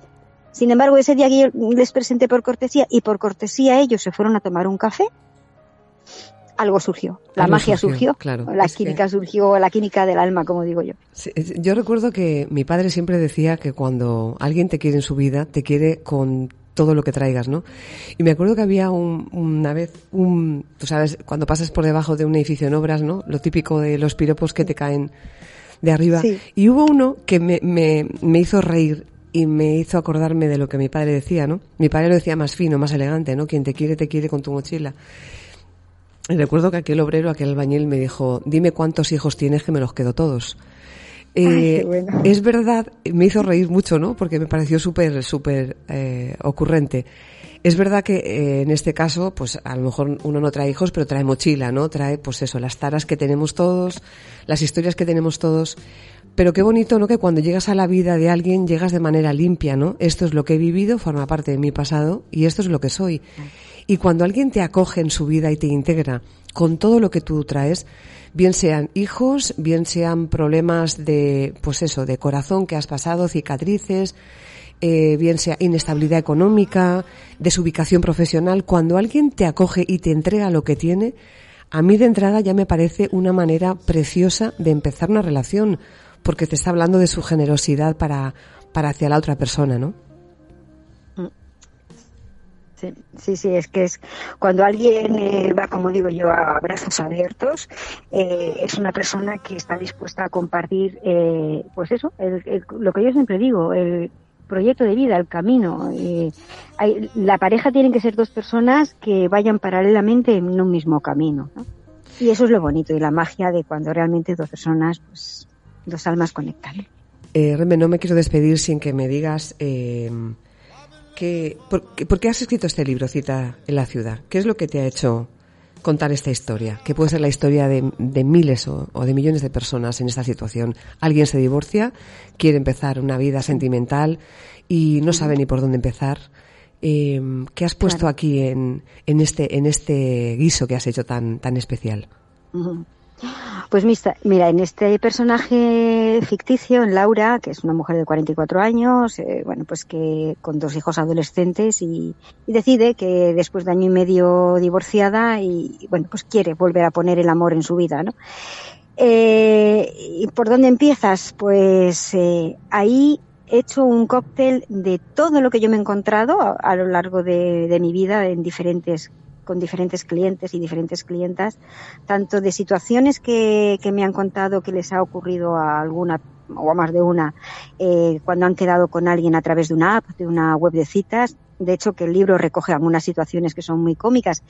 Sin embargo, ese día que yo les presenté por cortesía y por cortesía ellos se fueron a tomar un café, algo surgió. La magia surgió, claro, la química surgió, la química del alma, como digo yo. yo recuerdo que mi padre siempre decía que cuando alguien te quiere en su vida, te quiere con todo lo que traigas, ¿no? Y me acuerdo que había una vez, un, tú sabes, cuando pasas por debajo de un edificio en obras, ¿no? Lo típico de los piropos que te caen de arriba. Y hubo uno que me, me, me hizo reír y me hizo acordarme de lo que mi padre decía, ¿no? Mi padre lo decía más fino, más elegante, ¿no? Quien te quiere, te quiere con tu mochila. Y recuerdo que aquel obrero, aquel albañil me dijo, dime cuántos hijos tienes que me los quedo todos. Eh, es verdad, me hizo reír mucho, ¿no? Porque me pareció súper, súper eh, ocurrente. Es verdad que eh, en este caso, pues a lo mejor uno no trae hijos, pero trae mochila, ¿no? Trae, pues eso, las taras que tenemos todos, las historias que tenemos todos. Pero qué bonito, ¿no? Que cuando llegas a la vida de alguien llegas de manera limpia, ¿no? Esto es lo que he vivido, forma parte de mi pasado y esto es lo que soy. Y cuando alguien te acoge en su vida y te integra con todo lo que tú traes, bien sean hijos, bien sean problemas de, pues eso, de corazón que has pasado, cicatrices, eh, bien sea inestabilidad económica, desubicación profesional, cuando alguien te acoge y te entrega lo que tiene, a mí de entrada ya me parece una manera preciosa de empezar una relación, porque te está hablando de su generosidad para, para hacia la otra persona, ¿no? Sí, sí, es que es cuando alguien eh, va, como digo yo, a brazos abiertos, eh, es una persona que está dispuesta a compartir, eh, pues eso, lo que yo siempre digo, el proyecto de vida, el camino. Hay, la pareja tienen que ser dos personas que vayan paralelamente en un mismo camino. Y eso es lo bonito y la magia de cuando realmente dos personas, pues, dos almas conectan. Reme, no me quiero despedir sin que me digas por, qué has escrito este libro, Cita en la ciudad? ¿Qué es lo que te ha hecho contar esta historia? Que puede ser la historia de, miles o, de millones de personas en esta situación. Alguien se divorcia, quiere empezar una vida sentimental y no sabe ni por dónde empezar. Em, ¿Qué has puesto aquí en, en, este, en este guiso que has hecho tan, tan especial? Pues mira, en este personaje ficticio, en Laura, que es una mujer de 44 años, eh, bueno, pues que con dos hijos adolescentes y, decide que después de año y medio divorciada y, bueno, pues quiere volver a poner el amor en su vida, ¿no? Eh, ¿Y por dónde empiezas? Pues eh, ahí he hecho un cóctel de todo lo que yo me he encontrado a, lo largo de, de mi vida en diferentes con diferentes clientes y diferentes clientas, tanto de situaciones que, me han contado que les ha ocurrido a alguna o a más de una eh, cuando han quedado con alguien a través de una app, de una web de citas. De hecho, que el libro recoge algunas situaciones que son muy cómicas,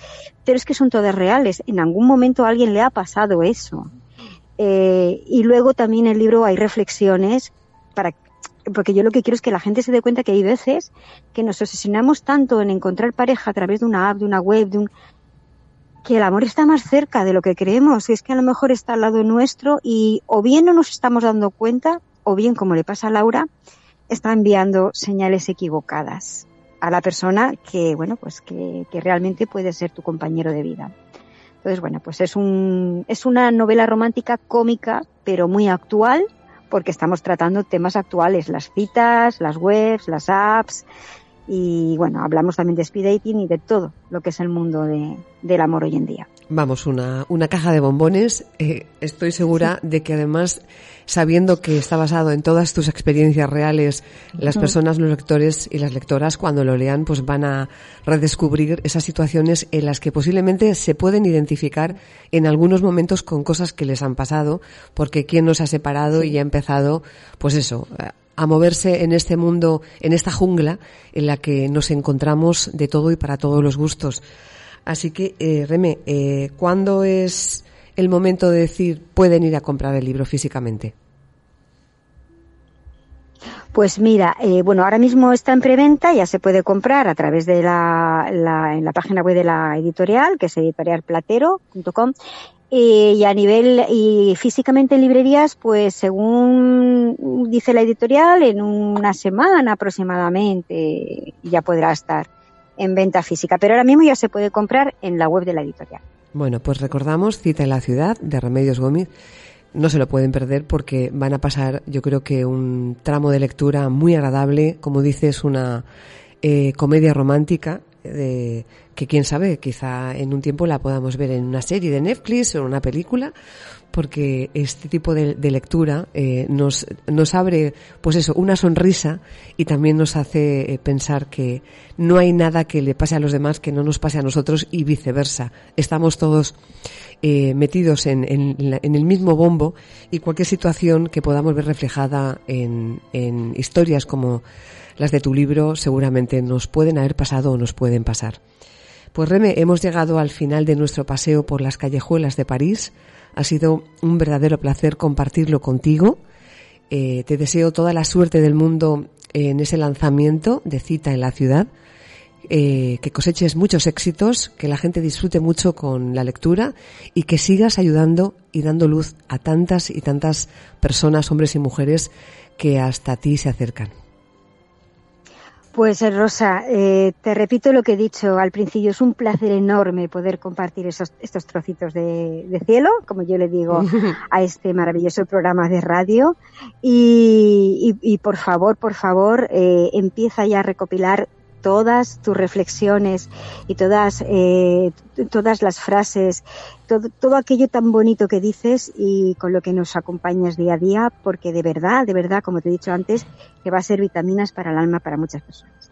pero es que son todas reales. En algún momento a alguien le ha pasado eso. Eh, y luego también en el libro hay reflexiones para porque yo lo que quiero es que la gente se dé cuenta que hay veces que nos obsesionamos tanto en encontrar pareja a través de una app, de una web, de un que el amor está más cerca de lo que creemos, es que a lo mejor está al lado nuestro y o bien no nos estamos dando cuenta, o bien, como le pasa a Laura, está enviando señales equivocadas a la persona que, bueno, pues que, que realmente puede ser tu compañero de vida. Entonces, bueno, pues es un, es una novela romántica cómica, pero muy actual, porque estamos tratando temas actuales, las citas, las webs, las apps y bueno, hablamos también de speed dating y de todo lo que es el mundo de, del amor hoy en día. Vamos, una, una caja de bombones. Eh, estoy segura de que además, sabiendo que está basado en todas tus experiencias reales, las personas, los lectores y las lectoras, cuando lo lean, pues van a redescubrir esas situaciones en las que posiblemente se pueden identificar en algunos momentos con cosas que les han pasado, porque quien nos ha separado y ha empezado, pues eso, a moverse en este mundo, en esta jungla en la que nos encontramos de todo y para todos los gustos. Así que, eh, Reme, eh, ¿cuándo es el momento de decir pueden ir a comprar el libro físicamente? Pues mira, eh, bueno, ahora mismo está en preventa, ya se puede comprar a través de la, la, en la página web de la editorial, que es editorialplatero.com, y a nivel y físicamente en librerías, pues según dice la editorial, en una semana aproximadamente ya podrá estar en venta física, pero ahora mismo ya se puede comprar en la web de la editorial. Bueno, pues recordamos Cita en la ciudad de Remedios Gómez. No se lo pueden perder porque van a pasar, yo creo que un tramo de lectura muy agradable, como dices, una eh, comedia romántica de que quién sabe, quizá en un tiempo la podamos ver en una serie de Netflix o en una película, porque este tipo de, lectura eh, nos, nos abre, pues eso, una sonrisa y también nos hace eh, pensar que no hay nada que le pase a los demás que no nos pase a nosotros y viceversa. Estamos todos eh, metidos en, en, el mismo bombo y cualquier situación que podamos ver reflejada en, en historias como las de tu libro seguramente nos pueden haber pasado o nos pueden pasar. Pues Reme, hemos llegado al final de nuestro paseo por las callejuelas de París. Ha sido un verdadero placer compartirlo contigo. Eh, te deseo toda la suerte del mundo en ese lanzamiento de cita en la ciudad. Eh, que coseches muchos éxitos, que la gente disfrute mucho con la lectura y que sigas ayudando y dando luz a tantas y tantas personas, hombres y mujeres, que hasta ti se acercan. Pues Rosa, eh, te repito lo que he dicho al principio, es un placer enorme poder compartir esos, estos trocitos de, cielo, como yo le digo a este maravilloso programa de radio. Y, por favor, por favor, eh, empieza ya a recopilar todas tus reflexiones y todas, eh, todas las frases, todo, todo aquello tan bonito que dices y con lo que nos acompañas día a día, porque de verdad, de verdad, como te he dicho antes, que va a ser vitaminas para el alma para muchas personas.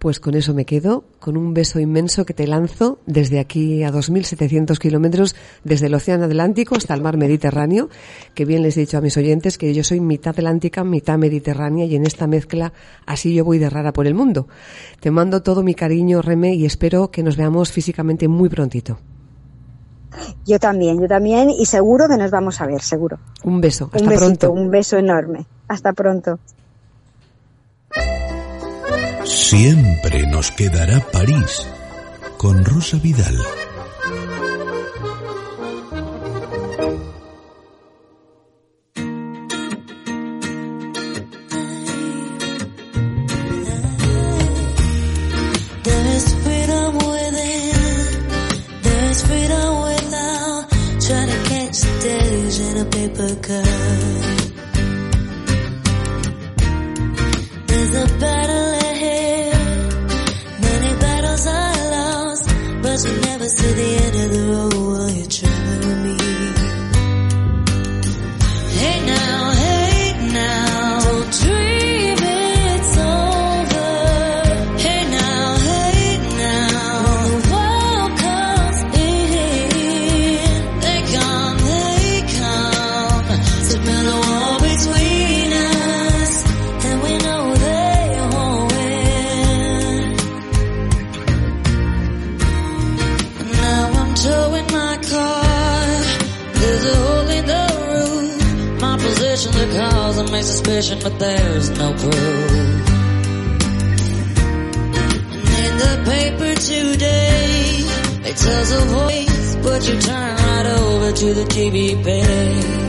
Pues con eso me quedo, con un beso inmenso que te lanzo desde aquí a 2.700 kilómetros, desde el Océano Atlántico hasta el mar Mediterráneo, que bien les he dicho a mis oyentes que yo soy mitad atlántica, mitad mediterránea y en esta mezcla así yo voy de rara por el mundo. Te mando todo mi cariño, Reme, y espero que nos veamos físicamente muy prontito. Yo también, yo también, y seguro que nos vamos a ver, seguro. Un beso, hasta pronto. Un beso enorme. Hasta pronto. Siempre nos quedará París con Rosa Vidal. But there's no proof. In the paper today, it tells a voice, but you turn right over to the TV page.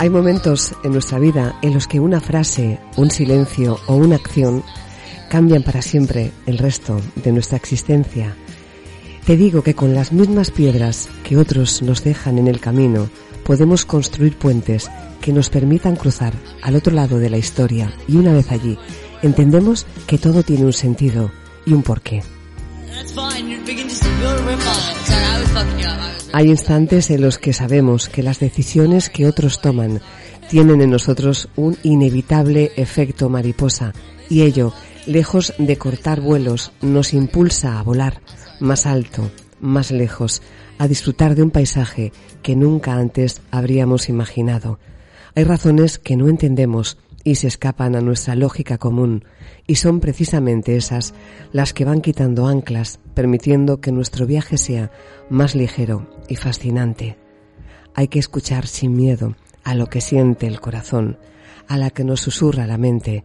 Hay momentos en nuestra vida en los que una frase, un silencio o una acción cambian para siempre el resto de nuestra existencia. Te digo que con las mismas piedras que otros nos dejan en el camino, podemos construir puentes que nos permitan cruzar al otro lado de la historia y una vez allí, entendemos que todo tiene un sentido y un porqué. Hay instantes en los que sabemos que las decisiones que otros toman tienen en nosotros un inevitable efecto mariposa y ello, lejos de cortar vuelos, nos impulsa a volar más alto, más lejos, a disfrutar de un paisaje que nunca antes habríamos imaginado. Hay razones que no entendemos y se escapan a nuestra lógica común, y son precisamente esas las que van quitando anclas, permitiendo que nuestro viaje sea más ligero y fascinante. Hay que escuchar sin miedo, a lo que siente el corazón, a la que nos susurra la mente,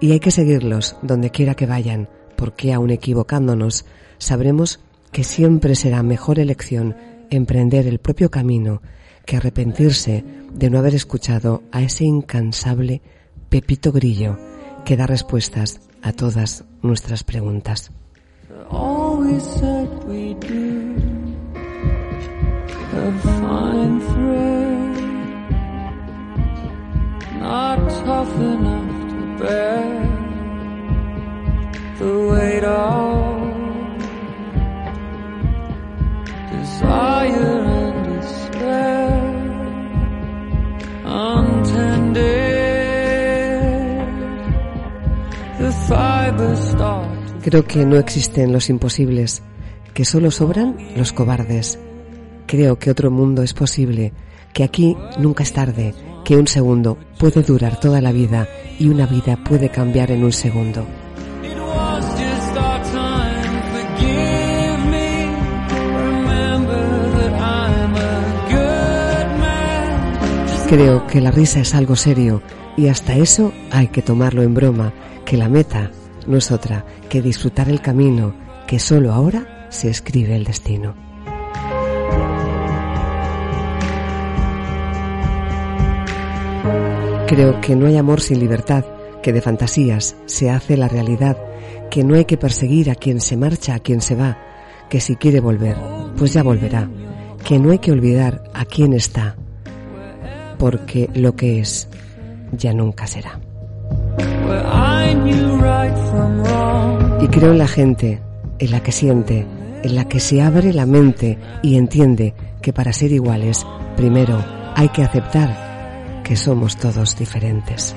y hay que seguirlos donde quiera que vayan, porque aun equivocándonos, sabremos que siempre será mejor elección emprender el propio camino que arrepentirse de no haber escuchado a ese incansable Pepito Grillo que da respuestas a todas nuestras preguntas. Creo que no existen los imposibles, que solo sobran los cobardes. Creo que otro mundo es posible, que aquí nunca es tarde, que un segundo puede durar toda la vida y una vida puede cambiar en un segundo. Creo que la risa es algo serio y hasta eso hay que tomarlo en broma, que la meta no es otra que disfrutar el camino, que solo ahora se escribe el destino. Creo que no hay amor sin libertad, que de fantasías se hace la realidad, que no hay que perseguir a quien se marcha, a quien se va, que si quiere volver, pues ya volverá, que no hay que olvidar a quien está, porque lo que es ya nunca será. Y creo en la gente, en la que siente, en la que se abre la mente y entiende que para ser iguales, primero hay que aceptar que somos todos diferentes.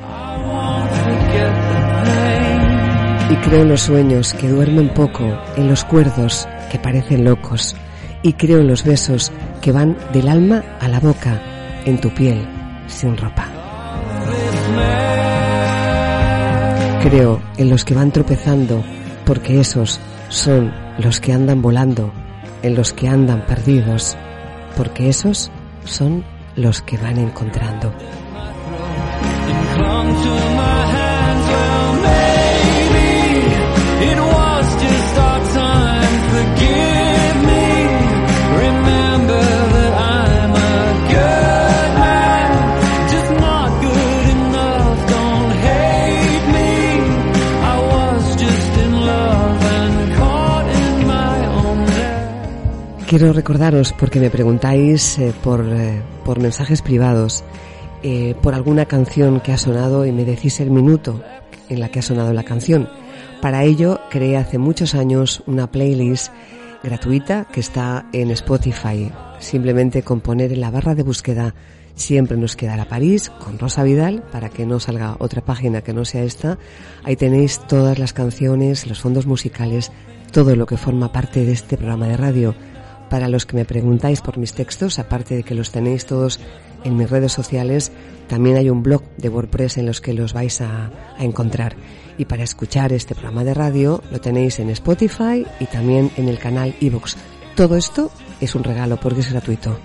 Y creo en los sueños que duermen poco, en los cuerdos que parecen locos, y creo en los besos que van del alma a la boca, en tu piel, sin ropa. Creo en los que van tropezando, porque esos son los que andan volando, en los que andan perdidos, porque esos son los que van encontrando. Quiero recordaros, porque me preguntáis eh, por, eh, por, mensajes privados, eh, por alguna canción que ha sonado y me decís el minuto en la que ha sonado la canción. Para ello creé hace muchos años una playlist gratuita que está en Spotify. Simplemente con poner en la barra de búsqueda Siempre nos quedará París con Rosa Vidal para que no salga otra página que no sea esta. Ahí tenéis todas las canciones, los fondos musicales, todo lo que forma parte de este programa de radio. Para los que me preguntáis por mis textos, aparte de que los tenéis todos en mis redes sociales, también hay un blog de WordPress en los que los vais a, encontrar. Y para escuchar este programa de radio lo tenéis en Spotify y también en el canal iVoox. Todo esto es un regalo porque es gratuito.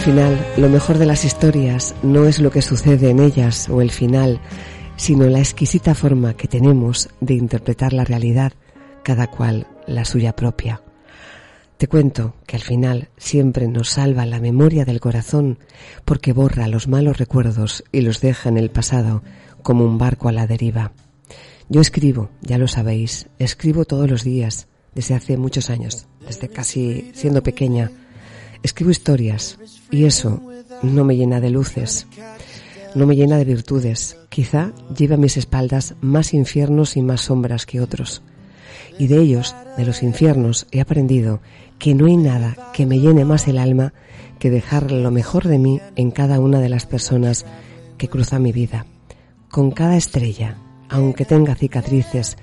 Final, lo mejor de las historias no es lo que sucede en ellas o el final, sino la exquisita forma que tenemos de interpretar la realidad, cada cual la suya propia. Te cuento que al final siempre nos salva la memoria del corazón porque borra los malos recuerdos y los deja en el pasado como un barco a la deriva. Yo escribo, ya lo sabéis, escribo todos los días, desde hace muchos años, desde casi siendo pequeña, Escribo historias y eso no me llena de luces, no me llena de virtudes. Quizá lleva a mis espaldas más infiernos y más sombras que otros. Y de ellos, de los infiernos, he aprendido que no hay nada que me llene más el alma que dejar lo mejor de mí en cada una de las personas que cruza mi vida. Con cada estrella, aunque tenga cicatrices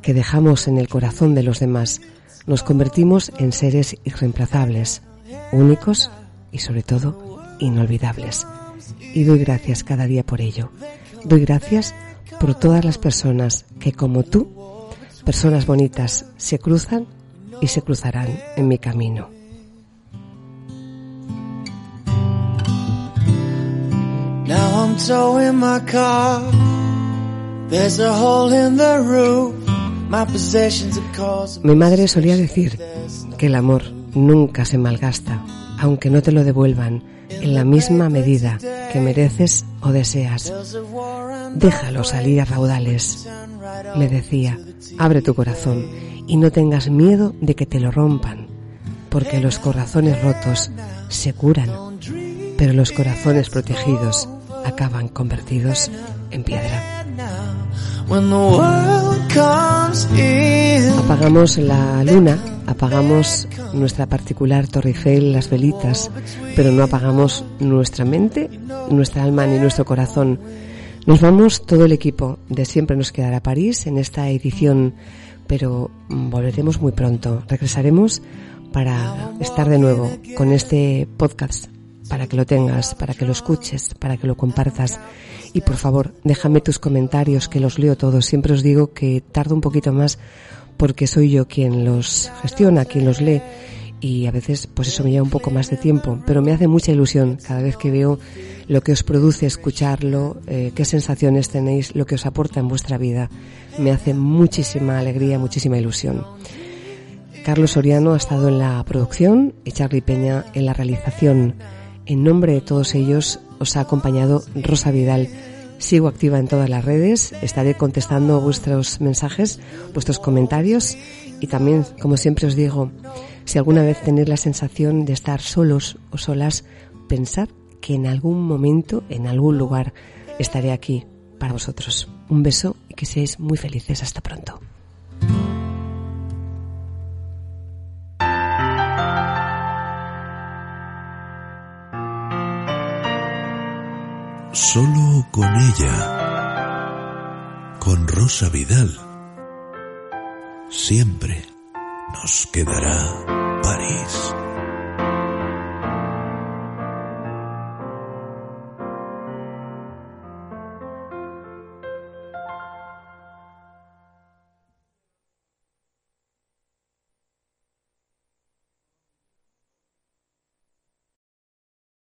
que dejamos en el corazón de los demás, nos convertimos en seres irreemplazables, únicos y sobre todo inolvidables. Y doy gracias cada día por ello. Doy gracias por todas las personas que como tú, personas bonitas, se cruzan y se cruzarán en mi camino. Mi madre solía decir que el amor nunca se malgasta, aunque no te lo devuelvan en la misma medida que mereces o deseas. Déjalo salir a raudales, me decía, abre tu corazón y no tengas miedo de que te lo rompan, porque los corazones rotos se curan, pero los corazones protegidos acaban convertidos en piedra. Apagamos la luna, apagamos nuestra particular Torre Eiffel, las velitas, pero no apagamos nuestra mente, nuestra alma ni nuestro corazón. Nos vamos todo el equipo de Siempre nos quedará París en esta edición, pero volveremos muy pronto. Regresaremos para estar de nuevo con este podcast, para que lo tengas, para que lo escuches, para que lo compartas y por favor, déjame tus comentarios que los leo todos. Siempre os digo que tardo un poquito más porque soy yo quien los gestiona, quien los lee y a veces pues eso me lleva un poco más de tiempo, pero me hace mucha ilusión cada vez que veo lo que os produce escucharlo, eh, qué sensaciones tenéis, lo que os aporta en vuestra vida. Me hace muchísima alegría, muchísima ilusión. Carlos Soriano ha estado en la producción y Charlie Peña en la realización. En nombre de todos ellos os ha acompañado Rosa Vidal. Sigo activa en todas las redes, estaré contestando vuestros mensajes, vuestros comentarios y también, como siempre os digo, si alguna vez tenéis la sensación de estar solos o solas, pensad que en algún momento, en algún lugar, estaré aquí para vosotros. Un beso y que seáis muy felices. Hasta pronto. Solo con ella, con Rosa Vidal, siempre nos quedará París.